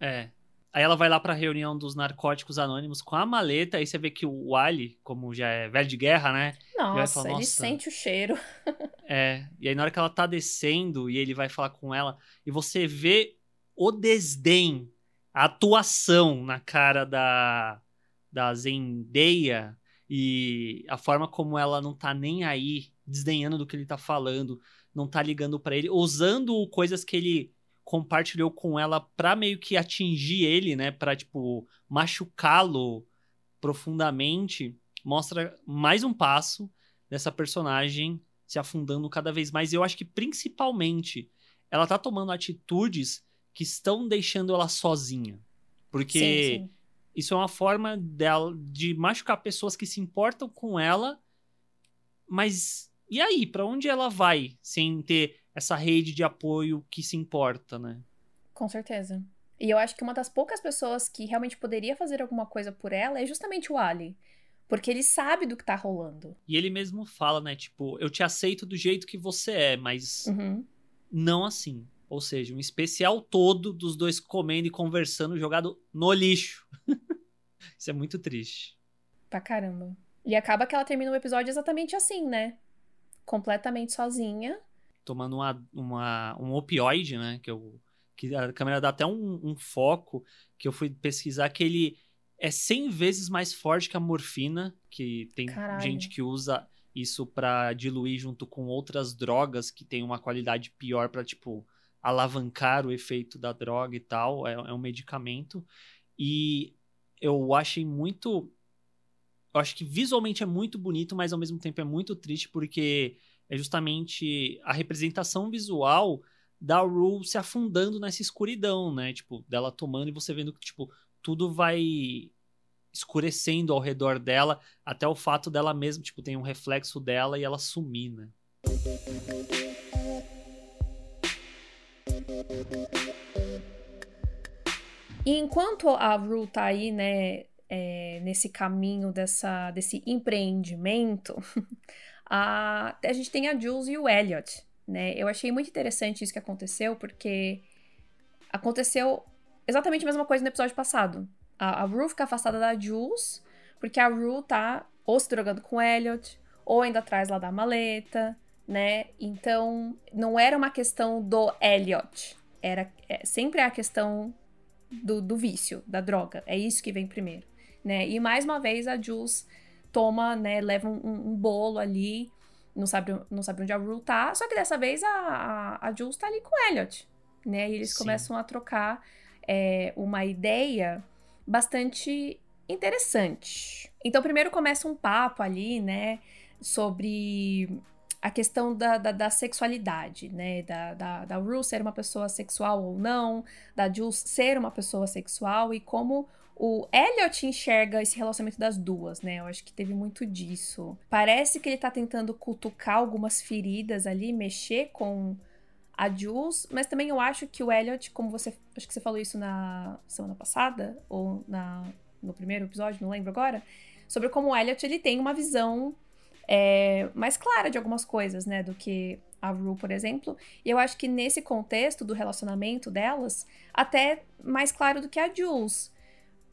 É. Aí ela vai lá pra reunião dos narcóticos anônimos com a maleta, aí você vê que o Ali, como já é velho de guerra, né? Nossa, falar, Nossa, ele sente o cheiro. é, e aí na hora que ela tá descendo e ele vai falar com ela, e você vê o desdém, a atuação na cara da, da Zendaya e a forma como ela não tá nem aí, desdenhando do que ele tá falando, não tá ligando para ele, usando coisas que ele compartilhou com ela pra meio que atingir ele, né? Pra, tipo, machucá-lo profundamente. Mostra mais um passo dessa personagem se afundando cada vez mais. E eu acho que, principalmente, ela tá tomando atitudes que estão deixando ela sozinha. Porque sim, sim. isso é uma forma dela de machucar pessoas que se importam com ela, mas e aí, para onde ela vai sem ter essa rede de apoio que se importa, né? Com certeza. E eu acho que uma das poucas pessoas que realmente poderia fazer alguma coisa por ela é justamente o Ali. Porque ele sabe do que tá rolando. E ele mesmo fala, né? Tipo, eu te aceito do jeito que você é, mas uhum. não assim. Ou seja, um especial todo dos dois comendo e conversando jogado no lixo. Isso é muito triste. Pra caramba. E acaba que ela termina o episódio exatamente assim, né? Completamente sozinha tomando uma, uma, um opioide, né? Que, eu, que a câmera dá até um, um foco que eu fui pesquisar que ele é 100 vezes mais forte que a morfina, que tem Caralho. gente que usa isso para diluir junto com outras drogas que tem uma qualidade pior para tipo alavancar o efeito da droga e tal. É, é, um medicamento. E eu achei muito. Eu acho que visualmente é muito bonito, mas ao mesmo tempo é muito triste porque é justamente a representação visual da Rue se afundando nessa escuridão, né? Tipo, dela tomando e você vendo que, tipo, tudo vai escurecendo ao redor dela, até o fato dela mesma, tipo, tem um reflexo dela e ela sumir, né? E enquanto a Rue tá aí, né, é, nesse caminho dessa, desse empreendimento, a, a gente tem a Jules e o Elliot, né? Eu achei muito interessante isso que aconteceu, porque aconteceu exatamente a mesma coisa no episódio passado. A, a fica afastada da Jules, porque a Rue tá ou se drogando com o Elliot, ou ainda atrás lá da maleta, né? Então, não era uma questão do Elliot. Era é, sempre a questão do, do vício, da droga. É isso que vem primeiro, né? E mais uma vez a Jules toma, né, leva um, um, bolo ali, não sabe, não sabe onde a Rue tá, só que dessa vez a, a, a Jules tá ali com o Elliot, né, e eles Sim. começam a trocar é, uma ideia bastante interessante. Então, primeiro começa um papo ali, né, sobre a questão da, da, da, sexualidade, né? Da, da, da Rue ser uma pessoa sexual ou não, da Jules ser uma pessoa sexual e como o Elliot enxerga esse relacionamento das duas, né? Eu acho que teve muito disso. Parece que ele tá tentando cutucar algumas feridas ali, mexer com a Jules, mas também eu acho que o Elliot, como você. Acho que você falou isso na semana passada, ou na, no primeiro episódio, não lembro agora, sobre como o Elliot ele tem uma visão é, mais clara de algumas coisas, né? Do que a Rue, por exemplo. E eu acho que nesse contexto do relacionamento delas, até mais claro do que a Jules.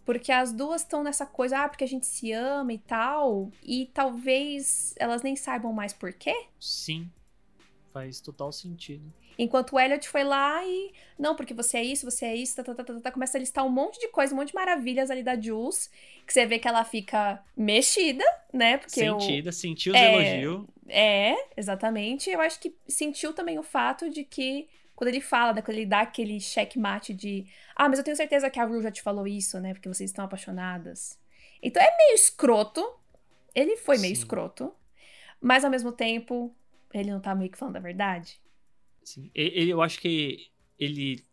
Porque as duas estão nessa coisa, ah, porque a gente se ama e tal. E talvez elas nem saibam mais por quê. Sim. Faz total sentido. Enquanto o Elliot foi lá e. Não, porque você é isso, você é isso, tá, tá, tá, tá, tá, começa a listar um monte de coisa, um monte de maravilhas ali da Jules. Que você vê que ela fica mexida, né? Porque Sentida, eu, sentiu os é, elogios. É, exatamente. Eu acho que sentiu também o fato de que quando ele fala, né, quando ele dá aquele checkmate de ah, mas eu tenho certeza que a Rue já te falou isso, né, porque vocês estão apaixonadas. Então é meio escroto. Ele foi meio Sim. escroto. Mas ao mesmo tempo, ele não tá meio que falando a verdade. Sim. Ele, eu acho que ele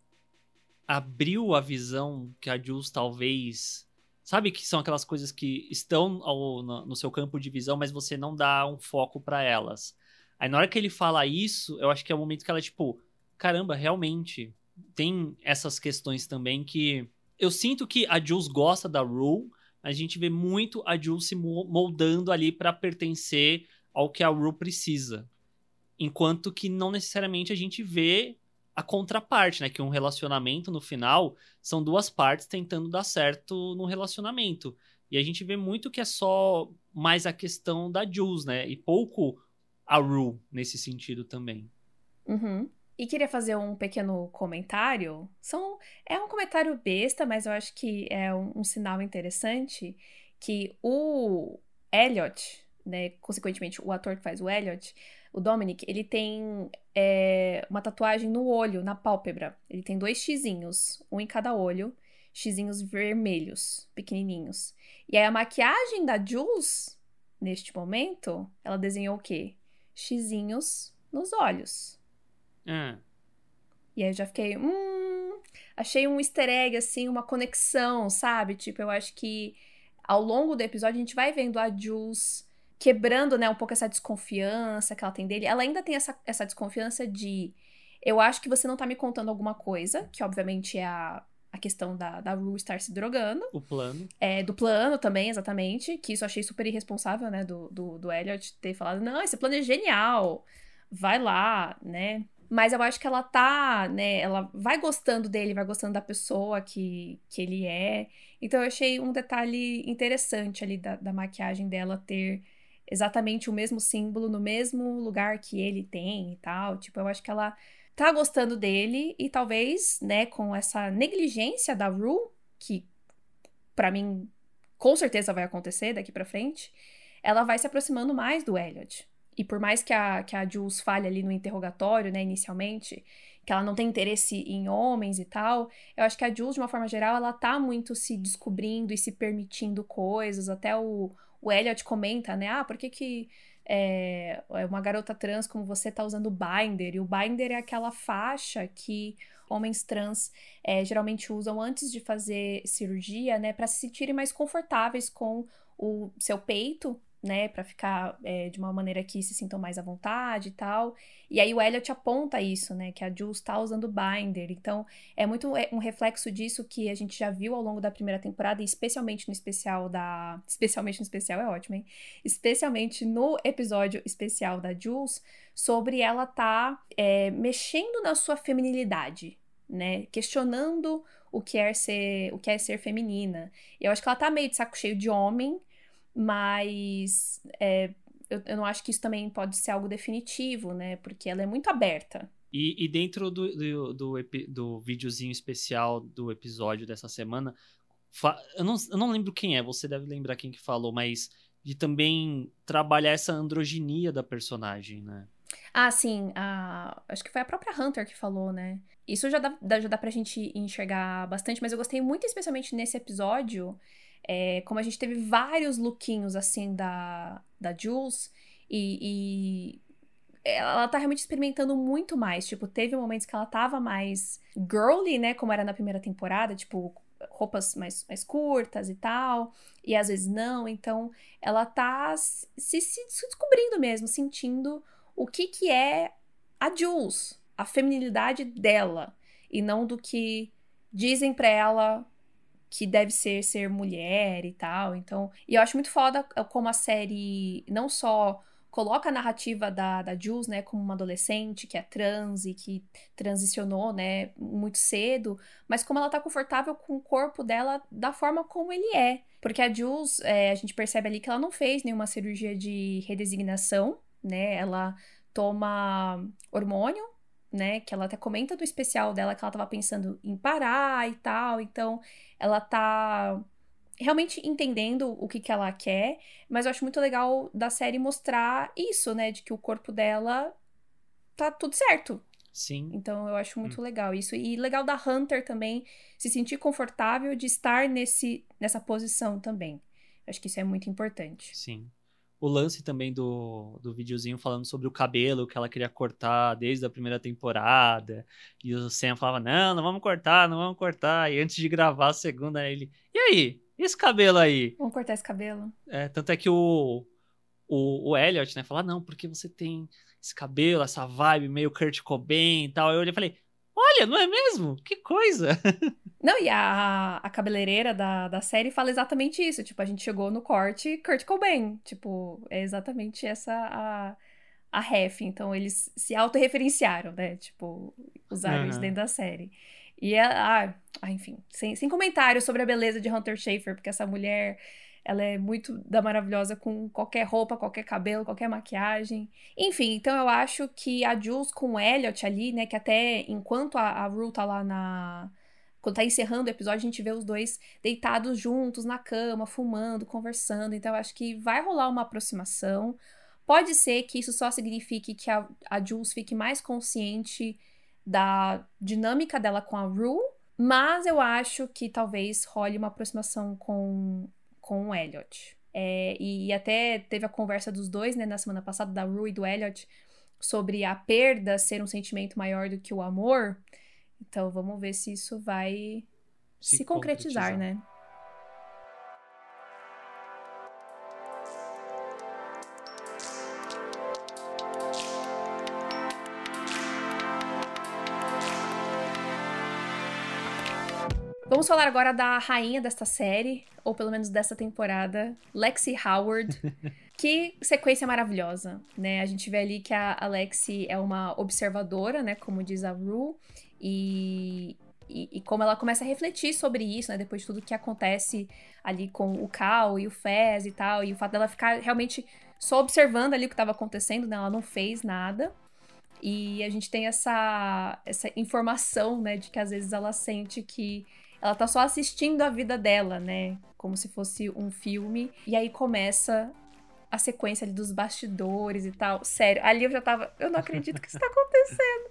abriu a visão que a Jules talvez Sabe que são aquelas coisas que estão no, no, seu campo de visão, mas você não dá um foco para elas. Aí na hora que ele fala isso, eu acho que é o momento que ela, tipo, caramba, realmente tem essas questões também que eu sinto que a Jules gosta da Rue, a gente vê muito a Jules se moldando ali para pertencer ao que a Rue precisa. Enquanto que não necessariamente a gente vê a contraparte, né? Que um relacionamento no final são duas partes tentando dar certo no relacionamento. E a gente vê muito que é só mais a questão da Jules, né? E pouco a Rue nesse sentido também. Uhum. E queria fazer um pequeno comentário. São, é um comentário besta, mas eu acho que é um, um sinal interessante que o Elliot, né, consequentemente o ator que faz o Elliot, o Dominic, ele tem é, uma tatuagem no olho, na pálpebra. Ele tem dois xizinhos, um em cada olho, xizinhos vermelhos, pequenininhos. E aí a maquiagem da Jules, neste momento, ela desenhou o quê? Xizinhos nos olhos. Ah. E aí eu já fiquei, hum, achei um easter egg, assim, uma conexão, sabe? Tipo, eu acho que ao longo do episódio a gente vai vendo a Jules quebrando, né, um pouco essa desconfiança que ela tem dele. Ela ainda tem essa, essa desconfiança de eu acho que você não tá me contando alguma coisa, que obviamente é a, a questão da, da Rue estar se drogando. O plano. É, do plano também, exatamente. Que isso eu achei super irresponsável, né, do, do, do Elliot ter falado, não, esse plano é genial, vai lá, né. Mas eu acho que ela tá, né, ela vai gostando dele, vai gostando da pessoa que, que ele é. Então eu achei um detalhe interessante ali da, da maquiagem dela ter exatamente o mesmo símbolo no mesmo lugar que ele tem e tal. Tipo, eu acho que ela tá gostando dele e talvez, né, com essa negligência da Rue, que para mim com certeza vai acontecer daqui para frente, ela vai se aproximando mais do Elliot. E por mais que a, que a Jules falhe ali no interrogatório, né, inicialmente, que ela não tem interesse em homens e tal, eu acho que a Jules, de uma forma geral, ela tá muito se descobrindo e se permitindo coisas, até o, o Elliot comenta, né? Ah, por que que é, uma garota trans como você tá usando binder? E o binder é aquela faixa que homens trans é, geralmente usam antes de fazer cirurgia, né? Para se sentirem mais confortáveis com o seu peito né, para ficar é, de uma maneira que se sintam mais à vontade e tal. E aí o Elliot aponta isso, né, que a Jules tá usando binder. Então, é muito é, um reflexo disso que a gente já viu ao longo da primeira temporada, especialmente no especial da... Especialmente no especial é ótimo, hein? Especialmente no episódio especial da Jules, sobre ela tá é, mexendo na sua feminilidade, né, questionando o que é ser, o que é ser feminina. Eu acho que ela tá meio de saco cheio de homem, mas é, eu, eu, não acho que isso também pode ser algo definitivo, né? Porque ela é muito aberta. E, e dentro do, do, do, do videozinho especial do episódio dessa semana, eu não, eu não lembro quem é, você deve lembrar quem que falou, mas de também trabalhar essa androginia da personagem, né? Ah, sim. A... Acho que foi a própria Hunter que falou, né? Isso já dá, já dá pra gente enxergar bastante, mas eu gostei muito, especialmente nesse episódio, é, como a gente teve vários lookinhos, assim, da, da Jules, e, e ela tá realmente experimentando muito mais. Tipo, teve momentos que ela tava mais girly, né? Como era na primeira temporada, tipo, roupas mais, mais curtas e tal. E às vezes não. Então, ela tá se, se descobrindo mesmo, sentindo o que que é a Jules, a feminilidade dela. E não do que dizem pra ela que deve ser ser mulher e tal. Então, e eu acho muito foda como a série não só coloca a narrativa da, da Jules, né, como uma adolescente que é trans e que transicionou, né, muito cedo, mas como ela tá confortável com o corpo dela da forma como ele é. Porque a Jules, é, a gente percebe ali que ela não fez nenhuma cirurgia de redesignação, né, ela toma hormônio, né? Que ela até comenta do especial dela que ela tava pensando em parar e tal. Então, ela tá realmente entendendo o que, que ela quer, mas eu acho muito legal da série mostrar isso, né? De que o corpo dela tá tudo certo. Sim. Então eu acho muito hum. legal isso. E legal da Hunter também se sentir confortável de estar nesse, nessa posição também. Acho que isso é muito importante. Sim o lance também do, do videozinho falando sobre o cabelo que ela queria cortar desde a primeira temporada. E o Sam falava: Não, não vamos cortar, não vamos cortar. E antes de gravar a segunda, ele: E aí? E esse cabelo aí? Vamos cortar esse cabelo. É, tanto é que o, o, o Elliot, né, fala, não, porque você tem esse cabelo, essa vibe meio Kurt Cobain e tal. Eu olhei e falei, olha, não é mesmo? Que coisa! Não, e a, a cabeleireira da, da série fala exatamente isso. Tipo, a gente chegou no corte Kurt Cobain. Tipo, é exatamente essa a, a ref. Então, eles se autorreferenciaram, né? Tipo, usaram uhum. isso dentro da série. E, ah, ah, enfim, sem, sem comentários sobre a beleza de Hunter Schafer, porque essa mulher ela é muito da maravilhosa com qualquer roupa, qualquer cabelo, qualquer maquiagem. Enfim, então eu acho que a Jules com o Elliot ali, né? Que até enquanto a, a Rue tá lá na. Quando tá encerrando o episódio, a gente vê os dois deitados juntos na cama, fumando, conversando. Então eu acho que vai rolar uma aproximação. Pode ser que isso só signifique que a, a Jules fique mais consciente da dinâmica dela com a Rue, mas eu acho que talvez role uma aproximação com com o Elliot. É, e até teve a conversa dos dois, né, na semana passada, da Rue e do Elliot, sobre a perda ser um sentimento maior do que o amor. Então vamos ver se isso vai se, se concretizar, concretizar, né? Vamos falar agora da rainha desta série, ou pelo menos dessa temporada, Lexi Howard. que sequência maravilhosa, né? A gente vê ali que a Lexi é uma observadora, né? Como diz a Rue, e, e, e, como ela começa a refletir sobre isso, né? Depois de tudo que acontece ali com o Cal e o Fez e tal, e o fato dela ficar realmente só observando ali o que estava acontecendo, né? Ela não fez nada. E a gente tem essa, essa informação, né? De que às vezes ela sente que ela tá só assistindo a vida dela, né? Como se fosse um filme. E aí começa a sequência ali dos bastidores e tal. Sério, ali eu já tava. Eu não acredito que isso tá acontecendo.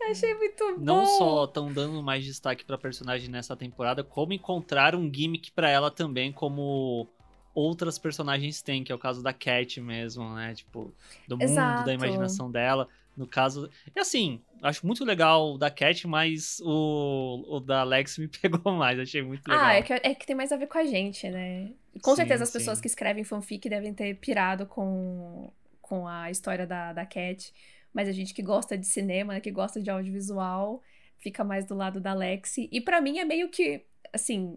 Eu achei muito bom. Não só estão dando mais destaque pra personagem nessa temporada, como encontraram um gimmick para ela também, como outras personagens têm, que é o caso da Cat mesmo, né? Tipo, do mundo, Exato. da imaginação dela. No caso. E assim, acho muito legal da Cat, mas o, o da Alex me pegou mais, achei muito legal. Ah, é que, é que tem mais a ver com a gente, né? Com sim, certeza as sim. pessoas que escrevem fanfic devem ter pirado com, com a história da, da Cat. Mas a gente que gosta de cinema, né, que gosta de audiovisual, fica mais do lado da Lexi. E para mim é meio que, assim,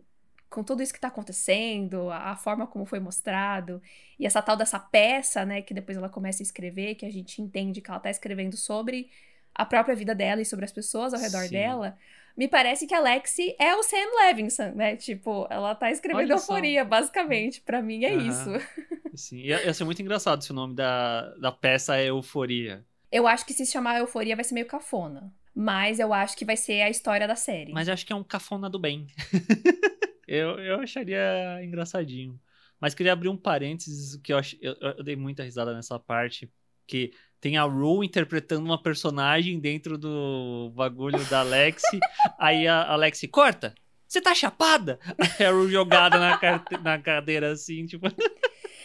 com tudo isso que tá acontecendo, a, a, forma como foi mostrado, e essa tal dessa peça, né, que depois ela começa a escrever, que a gente entende que ela tá escrevendo sobre a própria vida dela e sobre as pessoas ao redor Sim. dela, me parece que a Lexi é o Sam Levinson, né? Tipo, ela tá escrevendo euforia, basicamente. para mim é uhum. isso. Sim, ia, ia ser muito engraçado se o nome da, da peça é Euforia. Eu acho que se chamar Euforia vai ser meio cafona. Mas eu acho que vai ser a história da série. Mas eu acho que é um cafona do bem. Eu, eu acharia engraçadinho. Mas queria abrir um parênteses, que eu, ach, eu, eu, dei muita risada nessa parte, que tem a Rue interpretando uma personagem dentro do bagulho da Alexi. aí a Alexi, corta! Você tá chapada? Aí a Rue jogada na, na cadeira assim, tipo...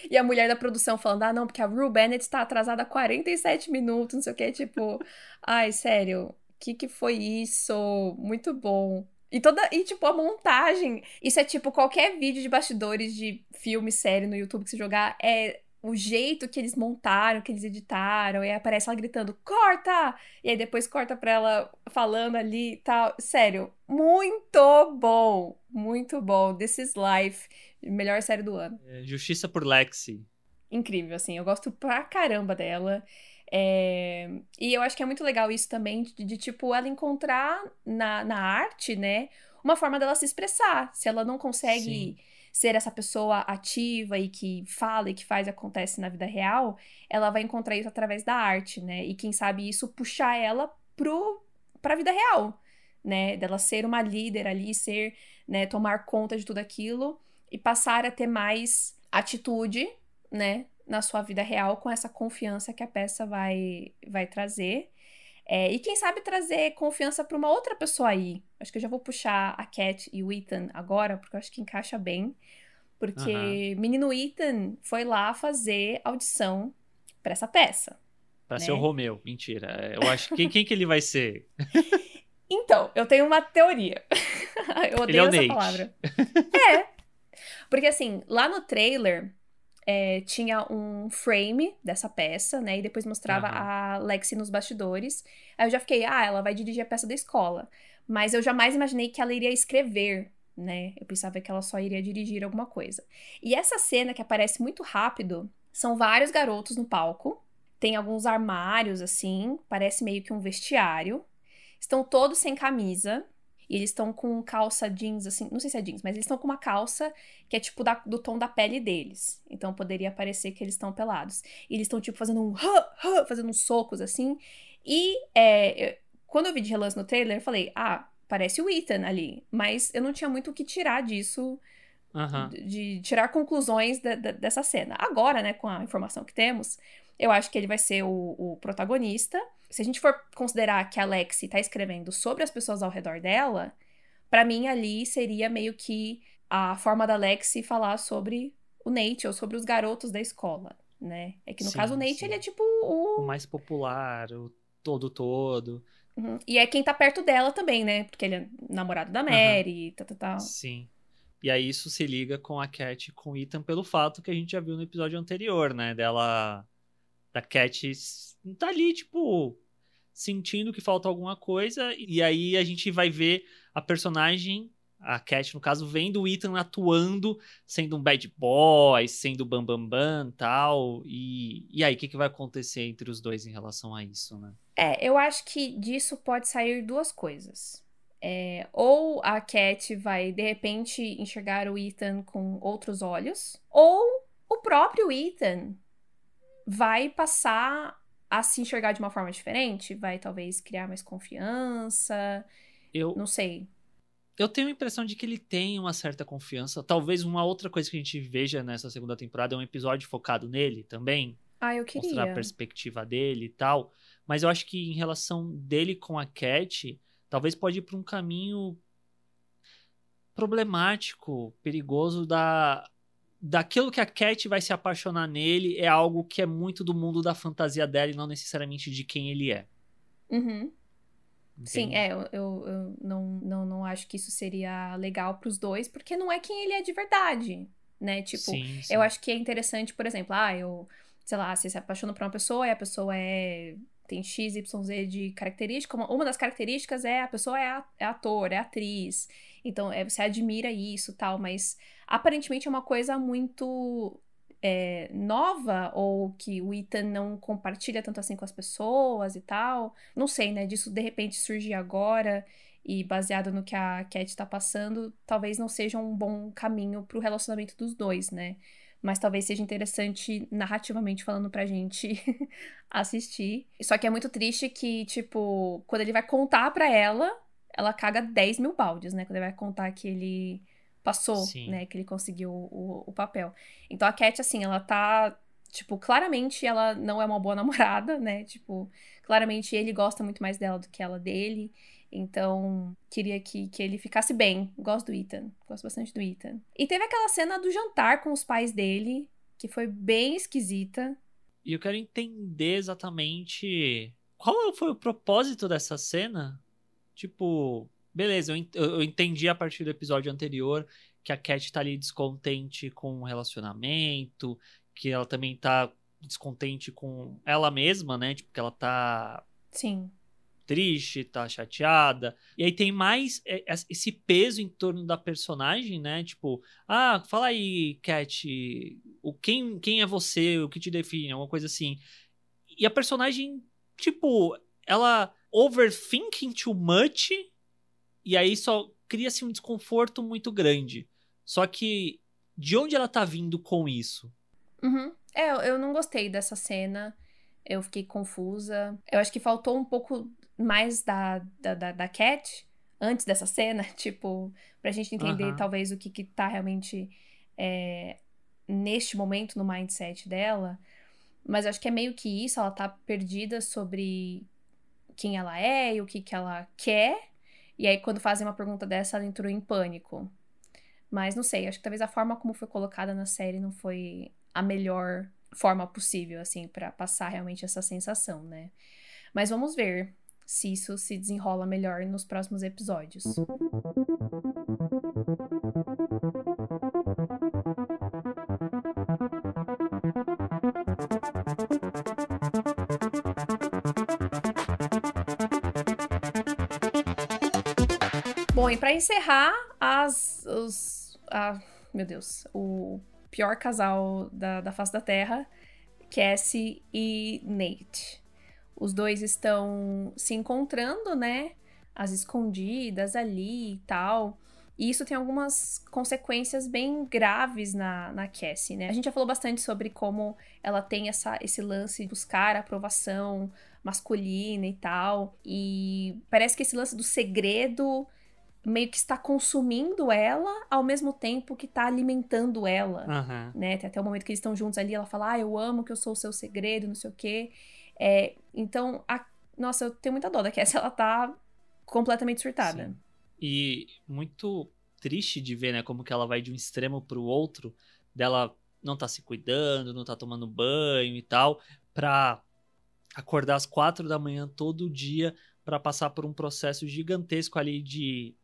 E a mulher da produção falando, ah, não, porque a Rue Bennett está atrasada 47 minutos, não sei o que, tipo, ai, sério, o que que foi isso? Muito bom. E toda. E, tipo, a montagem. Isso é tipo qualquer vídeo de bastidores de filme, série no YouTube que você jogar. É o jeito que eles montaram, que eles editaram. E aí aparece ela gritando, corta! E aí depois corta pra ela falando ali e tal. Sério, muito bom! Muito bom. This is Life. Melhor série do ano. É, Justiça por Lexi. Incrível, assim. Eu gosto pra caramba dela. É... E eu acho que é muito legal isso também, de, de, tipo, ela encontrar na, na arte, né, uma forma dela se expressar. Se ela não consegue Sim. ser essa pessoa ativa e que fala e que faz acontece na vida real, ela vai encontrar isso através da arte, né? E quem sabe isso puxar ela pro, pra vida real, né? Dela ser uma líder ali, ser, né, tomar conta de tudo aquilo e passar a ter mais atitude, né, na sua vida real com essa confiança que a peça vai, vai trazer. É, e quem sabe trazer confiança para uma outra pessoa aí. Acho que eu já vou puxar a Cat e o Ethan agora, porque eu acho que encaixa bem. Porque uhum. menino Ethan foi lá fazer audição para essa peça. Pra né? ser o Romeu, mentira. Eu acho que quem que ele vai ser? Então, eu tenho uma teoria. eu odeio ele é o essa Nate. palavra. É, Porque assim, lá no trailer é, tinha um frame dessa peça, né? E depois mostrava uhum. a Lexi nos bastidores. Aí eu já fiquei, ah, ela vai dirigir a peça da escola. Mas eu jamais imaginei que ela iria escrever, né? Eu pensava que ela só iria dirigir alguma coisa. E essa cena que aparece muito rápido, são vários garotos no palco. Tem alguns armários, assim, parece meio que um vestiário. Estão todos sem camisa. E eles estão com calça jeans, assim, não sei se é jeans, mas eles estão com uma calça que é tipo da, do tom da pele deles. Então poderia parecer que eles estão pelados. E eles estão, tipo, fazendo um fazendo uns socos assim. E é, quando eu vi de relance no trailer, eu falei, ah, parece o Ethan ali. Mas eu não tinha muito o que tirar disso. De, de, tirar conclusões de, de, dessa cena. Agora, né, com a informação que temos, eu acho que ele vai ser o, o protagonista. Se a gente for considerar que a Lexi tá escrevendo sobre as pessoas ao redor dela, para mim ali seria meio que a forma da Lexi falar sobre o Nate ou sobre os garotos da escola, né? É que no sim, caso o Nate, sim. ele é tipo o... o mais popular, o todo todo. Uhum. E é quem tá perto dela também, né? Porque ele é namorado da Mary, uhum. tal, tal, tal. Sim. E aí isso se liga com a Cat e com o Ethan pelo fato que a gente já viu no episódio anterior, né? Dela da Cat tá ali, tipo, sentindo que falta alguma coisa, e aí a gente vai ver a personagem, a Cat, no caso, vendo o Ethan atuando, sendo um bad boy, sendo bambambam bam, bam, tal, e, e aí, o que, que vai acontecer entre os dois em relação a isso, né? É, eu acho que disso pode sair duas coisas. É, ou a Cat vai, de repente, enxergar o Ethan com outros olhos, ou o próprio Ethan vai passar a se enxergar de uma forma diferente, vai talvez criar mais confiança. Eu não sei. Eu tenho a impressão de que ele tem uma certa confiança. Talvez uma outra coisa que a gente veja nessa segunda temporada é um episódio focado nele também. Ah, eu queria. Mostrar a perspectiva dele e tal. Mas eu acho que em relação dele com a Cat, talvez pode ir para um caminho problemático, perigoso da daquilo que a Cat vai se apaixonar nele é algo que é muito do mundo da fantasia dela e não necessariamente de quem ele é. Uhum. Sim, é, eu, eu, eu, não, não, não acho que isso seria legal pros dois, porque não é quem ele é de verdade, né? Tipo, sim, sim. eu acho que é interessante, por exemplo, ah, eu, sei lá, você se apaixona por uma pessoa e a pessoa é tem X, Y, Z de característica. Uma, uma das características é a pessoa é, é ator, é atriz. Então, é, você admira isso tal, mas aparentemente é uma coisa muito é, nova ou que o Ethan não compartilha tanto assim com as pessoas e tal. Não sei, né? Disso de repente surgir agora e baseado no que a Cat tá passando, talvez não seja um bom caminho pro relacionamento dos dois, né? Mas talvez seja interessante narrativamente falando pra gente assistir. Só que é muito triste que, tipo, quando ele vai contar pra ela, ela caga 10 mil baldes, né? Quando ele vai contar que ele passou, Sim. né? Que ele conseguiu o, o papel. Então a Cat, assim, ela tá. Tipo, claramente ela não é uma boa namorada, né? Tipo, claramente ele gosta muito mais dela do que ela dele. Então, queria que, que ele ficasse bem. Gosto do Ethan. Gosto bastante do Ethan. E teve aquela cena do jantar com os pais dele, que foi bem esquisita. E eu quero entender exatamente qual foi o propósito dessa cena. Tipo, beleza, eu, entendi a partir do episódio anterior que a Cat tá ali descontente com o relacionamento, que ela também tá descontente com ela mesma, né? Tipo, que ela tá. Sim. Triste, tá chateada. E aí tem mais esse peso em torno da personagem, né? Tipo, ah, fala aí, Cat, o, quem, quem é você, o que te define, alguma coisa assim. E a personagem, tipo, ela overthinking too much e aí só cria-se um desconforto muito grande. Só que de onde ela tá vindo com isso? Uhum. É, eu não gostei dessa cena. Eu fiquei confusa. Eu acho que faltou um pouco mais da, da, da, da Cat antes dessa cena, tipo, pra gente entender uhum. talvez o que, que tá realmente é, neste momento no mindset dela. Mas eu acho que é meio que isso, ela tá perdida sobre quem ela é e o que, que ela quer. E aí, quando fazem uma pergunta dessa, ela entrou em pânico. Mas não sei, acho que talvez a forma como foi colocada na série não foi a melhor forma possível, assim, para passar realmente essa sensação, né? Mas vamos ver se isso se desenrola melhor nos próximos episódios. Encerrar as. Os, a, meu Deus, o pior casal da, da face da Terra, Cassie e Nate. Os dois estão se encontrando, né? As escondidas ali e tal. E isso tem algumas consequências bem graves na, na Cassie, né? A gente já falou bastante sobre como ela tem essa, esse lance de buscar a aprovação masculina e tal. E parece que esse lance do segredo meio que está consumindo ela ao mesmo tempo que está alimentando ela, uhum. né? Tem até o momento que eles estão juntos ali, ela fala, ah, eu amo que eu sou o seu segredo, não sei o quê. É, então, a... nossa, eu tenho muita dó da Cassie, ela tá completamente surtada. Sim. E muito triste de ver, né, como que ela vai de um extremo pro outro, dela não tá se cuidando, não tá tomando banho e tal, pra acordar às quatro da manhã todo dia para passar por um processo gigantesco ali de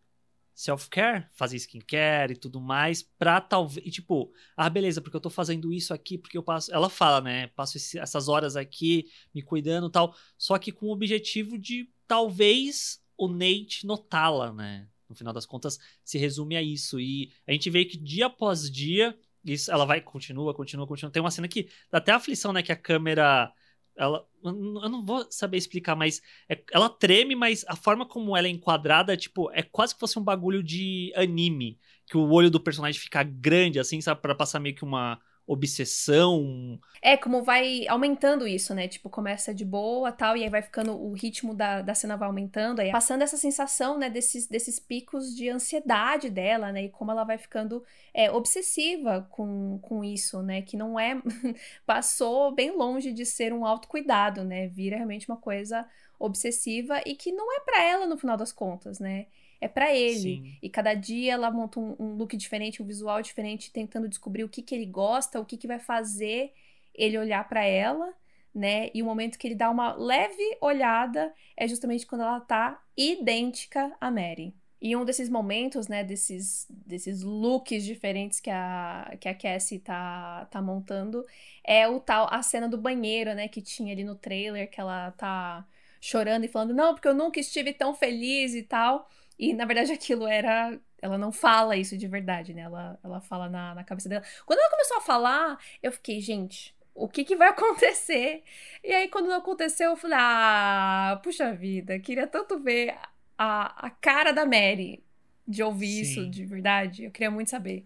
self-care, fazer skincare e tudo mais, pra talvez, tipo, ah, beleza, porque eu tô fazendo isso aqui, porque eu passo, ela fala, né, passo esse, essas horas aqui me cuidando tal, só que com o objetivo de talvez o Nate notá-la, né, no final das contas, se resume a isso, e a gente vê que dia após dia, isso, ela vai, continua, continua, continua, tem uma cena que dá até aflição, né, que a câmera ela eu não vou saber explicar, mas é, ela treme, mas a forma como ela é enquadrada, tipo, é quase que fosse um bagulho de anime, que o olho do personagem fica grande assim, sabe, para passar meio que uma obsessão. É, como vai aumentando isso, né? Tipo, começa de boa tal, e aí vai ficando, o ritmo da, da cena vai aumentando, aí passando essa sensação, né, desses, desses picos de ansiedade dela, né? E como ela vai ficando é, obsessiva com, com isso, né? Que não é. passou bem longe de ser um autocuidado, né? Vira realmente uma coisa obsessiva e que não é para ela no final das contas, né? É para ele. Sim. E cada dia ela monta um, um, look diferente, um visual diferente, tentando descobrir o que, que ele gosta, o que, que vai fazer ele olhar para ela, né? E o momento que ele dá uma leve olhada é justamente quando ela tá idêntica a Mary. E um desses momentos, né, desses, desses looks diferentes que a, que a Cassie tá, tá montando, é o tal, a cena do banheiro, né, que tinha ali no trailer, que ela tá chorando e falando, não, porque eu nunca estive tão feliz e tal. E, na verdade, aquilo era. Ela não fala isso de verdade, né? Ela, ela fala na, na cabeça dela. Quando ela começou a falar, eu fiquei, gente, o que, que vai acontecer? E aí, quando não aconteceu, eu falei, ah, puxa vida, queria tanto ver a, a cara da Mary de ouvir Sim. isso de verdade. Eu queria muito saber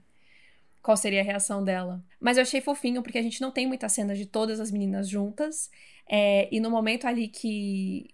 qual seria a reação dela. Mas eu achei fofinho, porque a gente não tem muitas cenas de todas as meninas juntas. É, e no momento ali que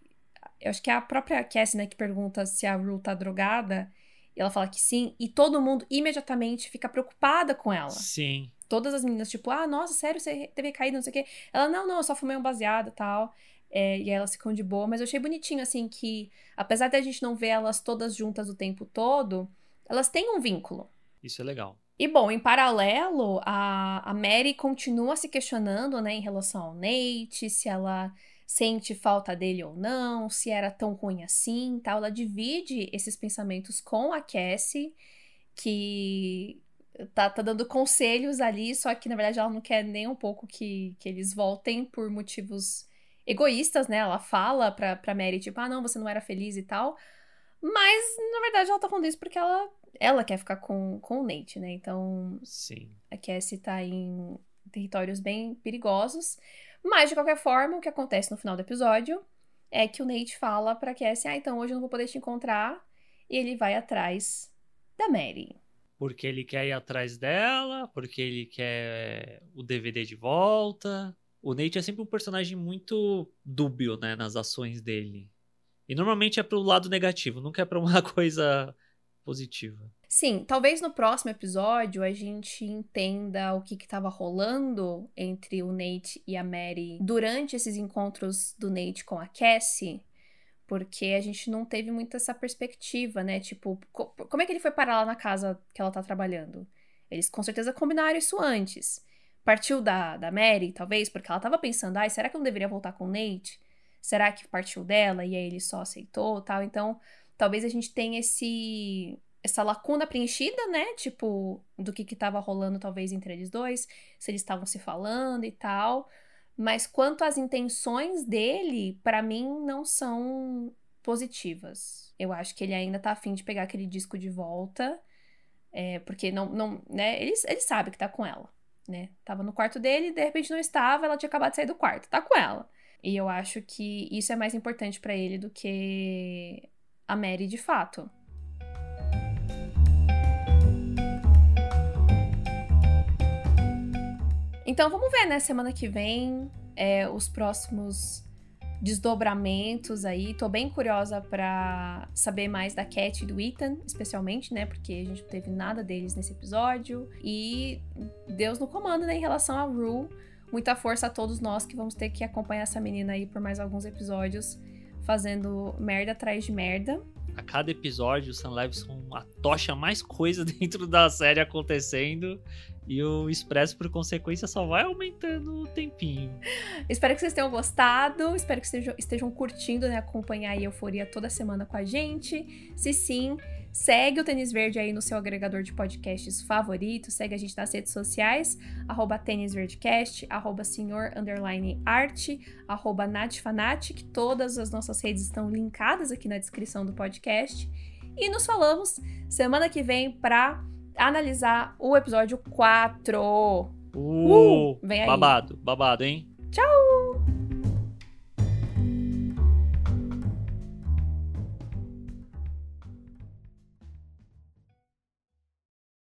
eu acho que é a própria Cassie, né, que pergunta se a Rue tá drogada. E ela fala que sim. E todo mundo imediatamente fica preocupada com ela. Sim. Todas as meninas, tipo, ah, nossa, sério, você teve caído, não sei o quê. Ela, não, não, eu só fumei um baseado e tal. É, e aí elas ficam de boa. Mas eu achei bonitinho, assim, que apesar de a gente não ver elas todas juntas o tempo todo, elas têm um vínculo. Isso é legal. E bom, em paralelo, a, a Mary continua se questionando, né, em relação ao Nate, se ela sente falta dele ou não, se era tão ruim assim, tal. Ela divide esses pensamentos com a Cassie, que tá, tá dando conselhos ali, só que na verdade ela não quer nem um pouco que, que eles voltem por motivos egoístas, né? Ela fala pra, pra Mary, tipo, ah, não, você não era feliz e tal. Mas, na verdade, ela tá falando isso porque ela, ela quer ficar com, com o Nate, né? Então, Sim. a Cassie tá em territórios bem perigosos. Mas, de qualquer forma, o que acontece no final do episódio é que o Nate fala pra Cassie: Ah, então hoje eu não vou poder te encontrar. E ele vai atrás da Mary. Porque ele quer ir atrás dela, porque ele quer o DVD de volta. O Nate é sempre um personagem muito dúbio, né, nas ações dele. E normalmente é pro lado negativo, nunca é pra uma coisa positiva. Sim, talvez no próximo episódio a gente entenda o que estava rolando entre o Nate e a Mary durante esses encontros do Nate com a Cassie, porque a gente não teve muito essa perspectiva, né? Tipo, co como é que ele foi parar lá na casa que ela tá trabalhando? Eles com certeza combinaram isso antes. Partiu da, da Mary, talvez, porque ela tava pensando, ai, será que eu não deveria voltar com o Nate? Será que partiu dela e aí ele só aceitou tal? Então, talvez a gente tenha esse essa lacuna preenchida, né? Tipo, do que que tava rolando talvez entre eles dois, se eles estavam se falando e tal. Mas quanto às intenções dele, para mim não são positivas. Eu acho que ele ainda tá afim de pegar aquele disco de volta. É, porque não, não, né? Ele, ele sabe que tá com ela, né? Tava no quarto dele, de repente não estava, ela tinha acabado de sair do quarto. Tá com ela. E eu acho que isso é mais importante para ele do que a Mary de fato. Então vamos ver, né? Semana que vem, é, os próximos desdobramentos aí. Tô bem curiosa para saber mais da Cat e do Ethan, especialmente, né? Porque a gente não teve nada deles nesse episódio. E Deus no comando, né? Em relação a Rue. Muita força a todos nós que vamos ter que acompanhar essa menina aí por mais alguns episódios, fazendo merda atrás de merda. A cada episódio, o Sam Levinson atocha mais coisa dentro da série acontecendo. E o Expresso, por consequência, só vai aumentando o tempinho. Espero que vocês tenham gostado. Espero que estejam, estejam curtindo, né? Acompanhar a Euforia toda semana com a gente. Se sim, segue o Tênis Verde aí no seu agregador de podcasts favorito. Segue a gente nas redes sociais. Arroba Tênis Verdecast, arroba senhor, underline arte, arroba natfanatic. Todas as nossas redes estão linkadas aqui na descrição do podcast. E nos falamos semana que vem para analisar o episódio 4. Uh, uh, vem aí. Babado, babado, hein?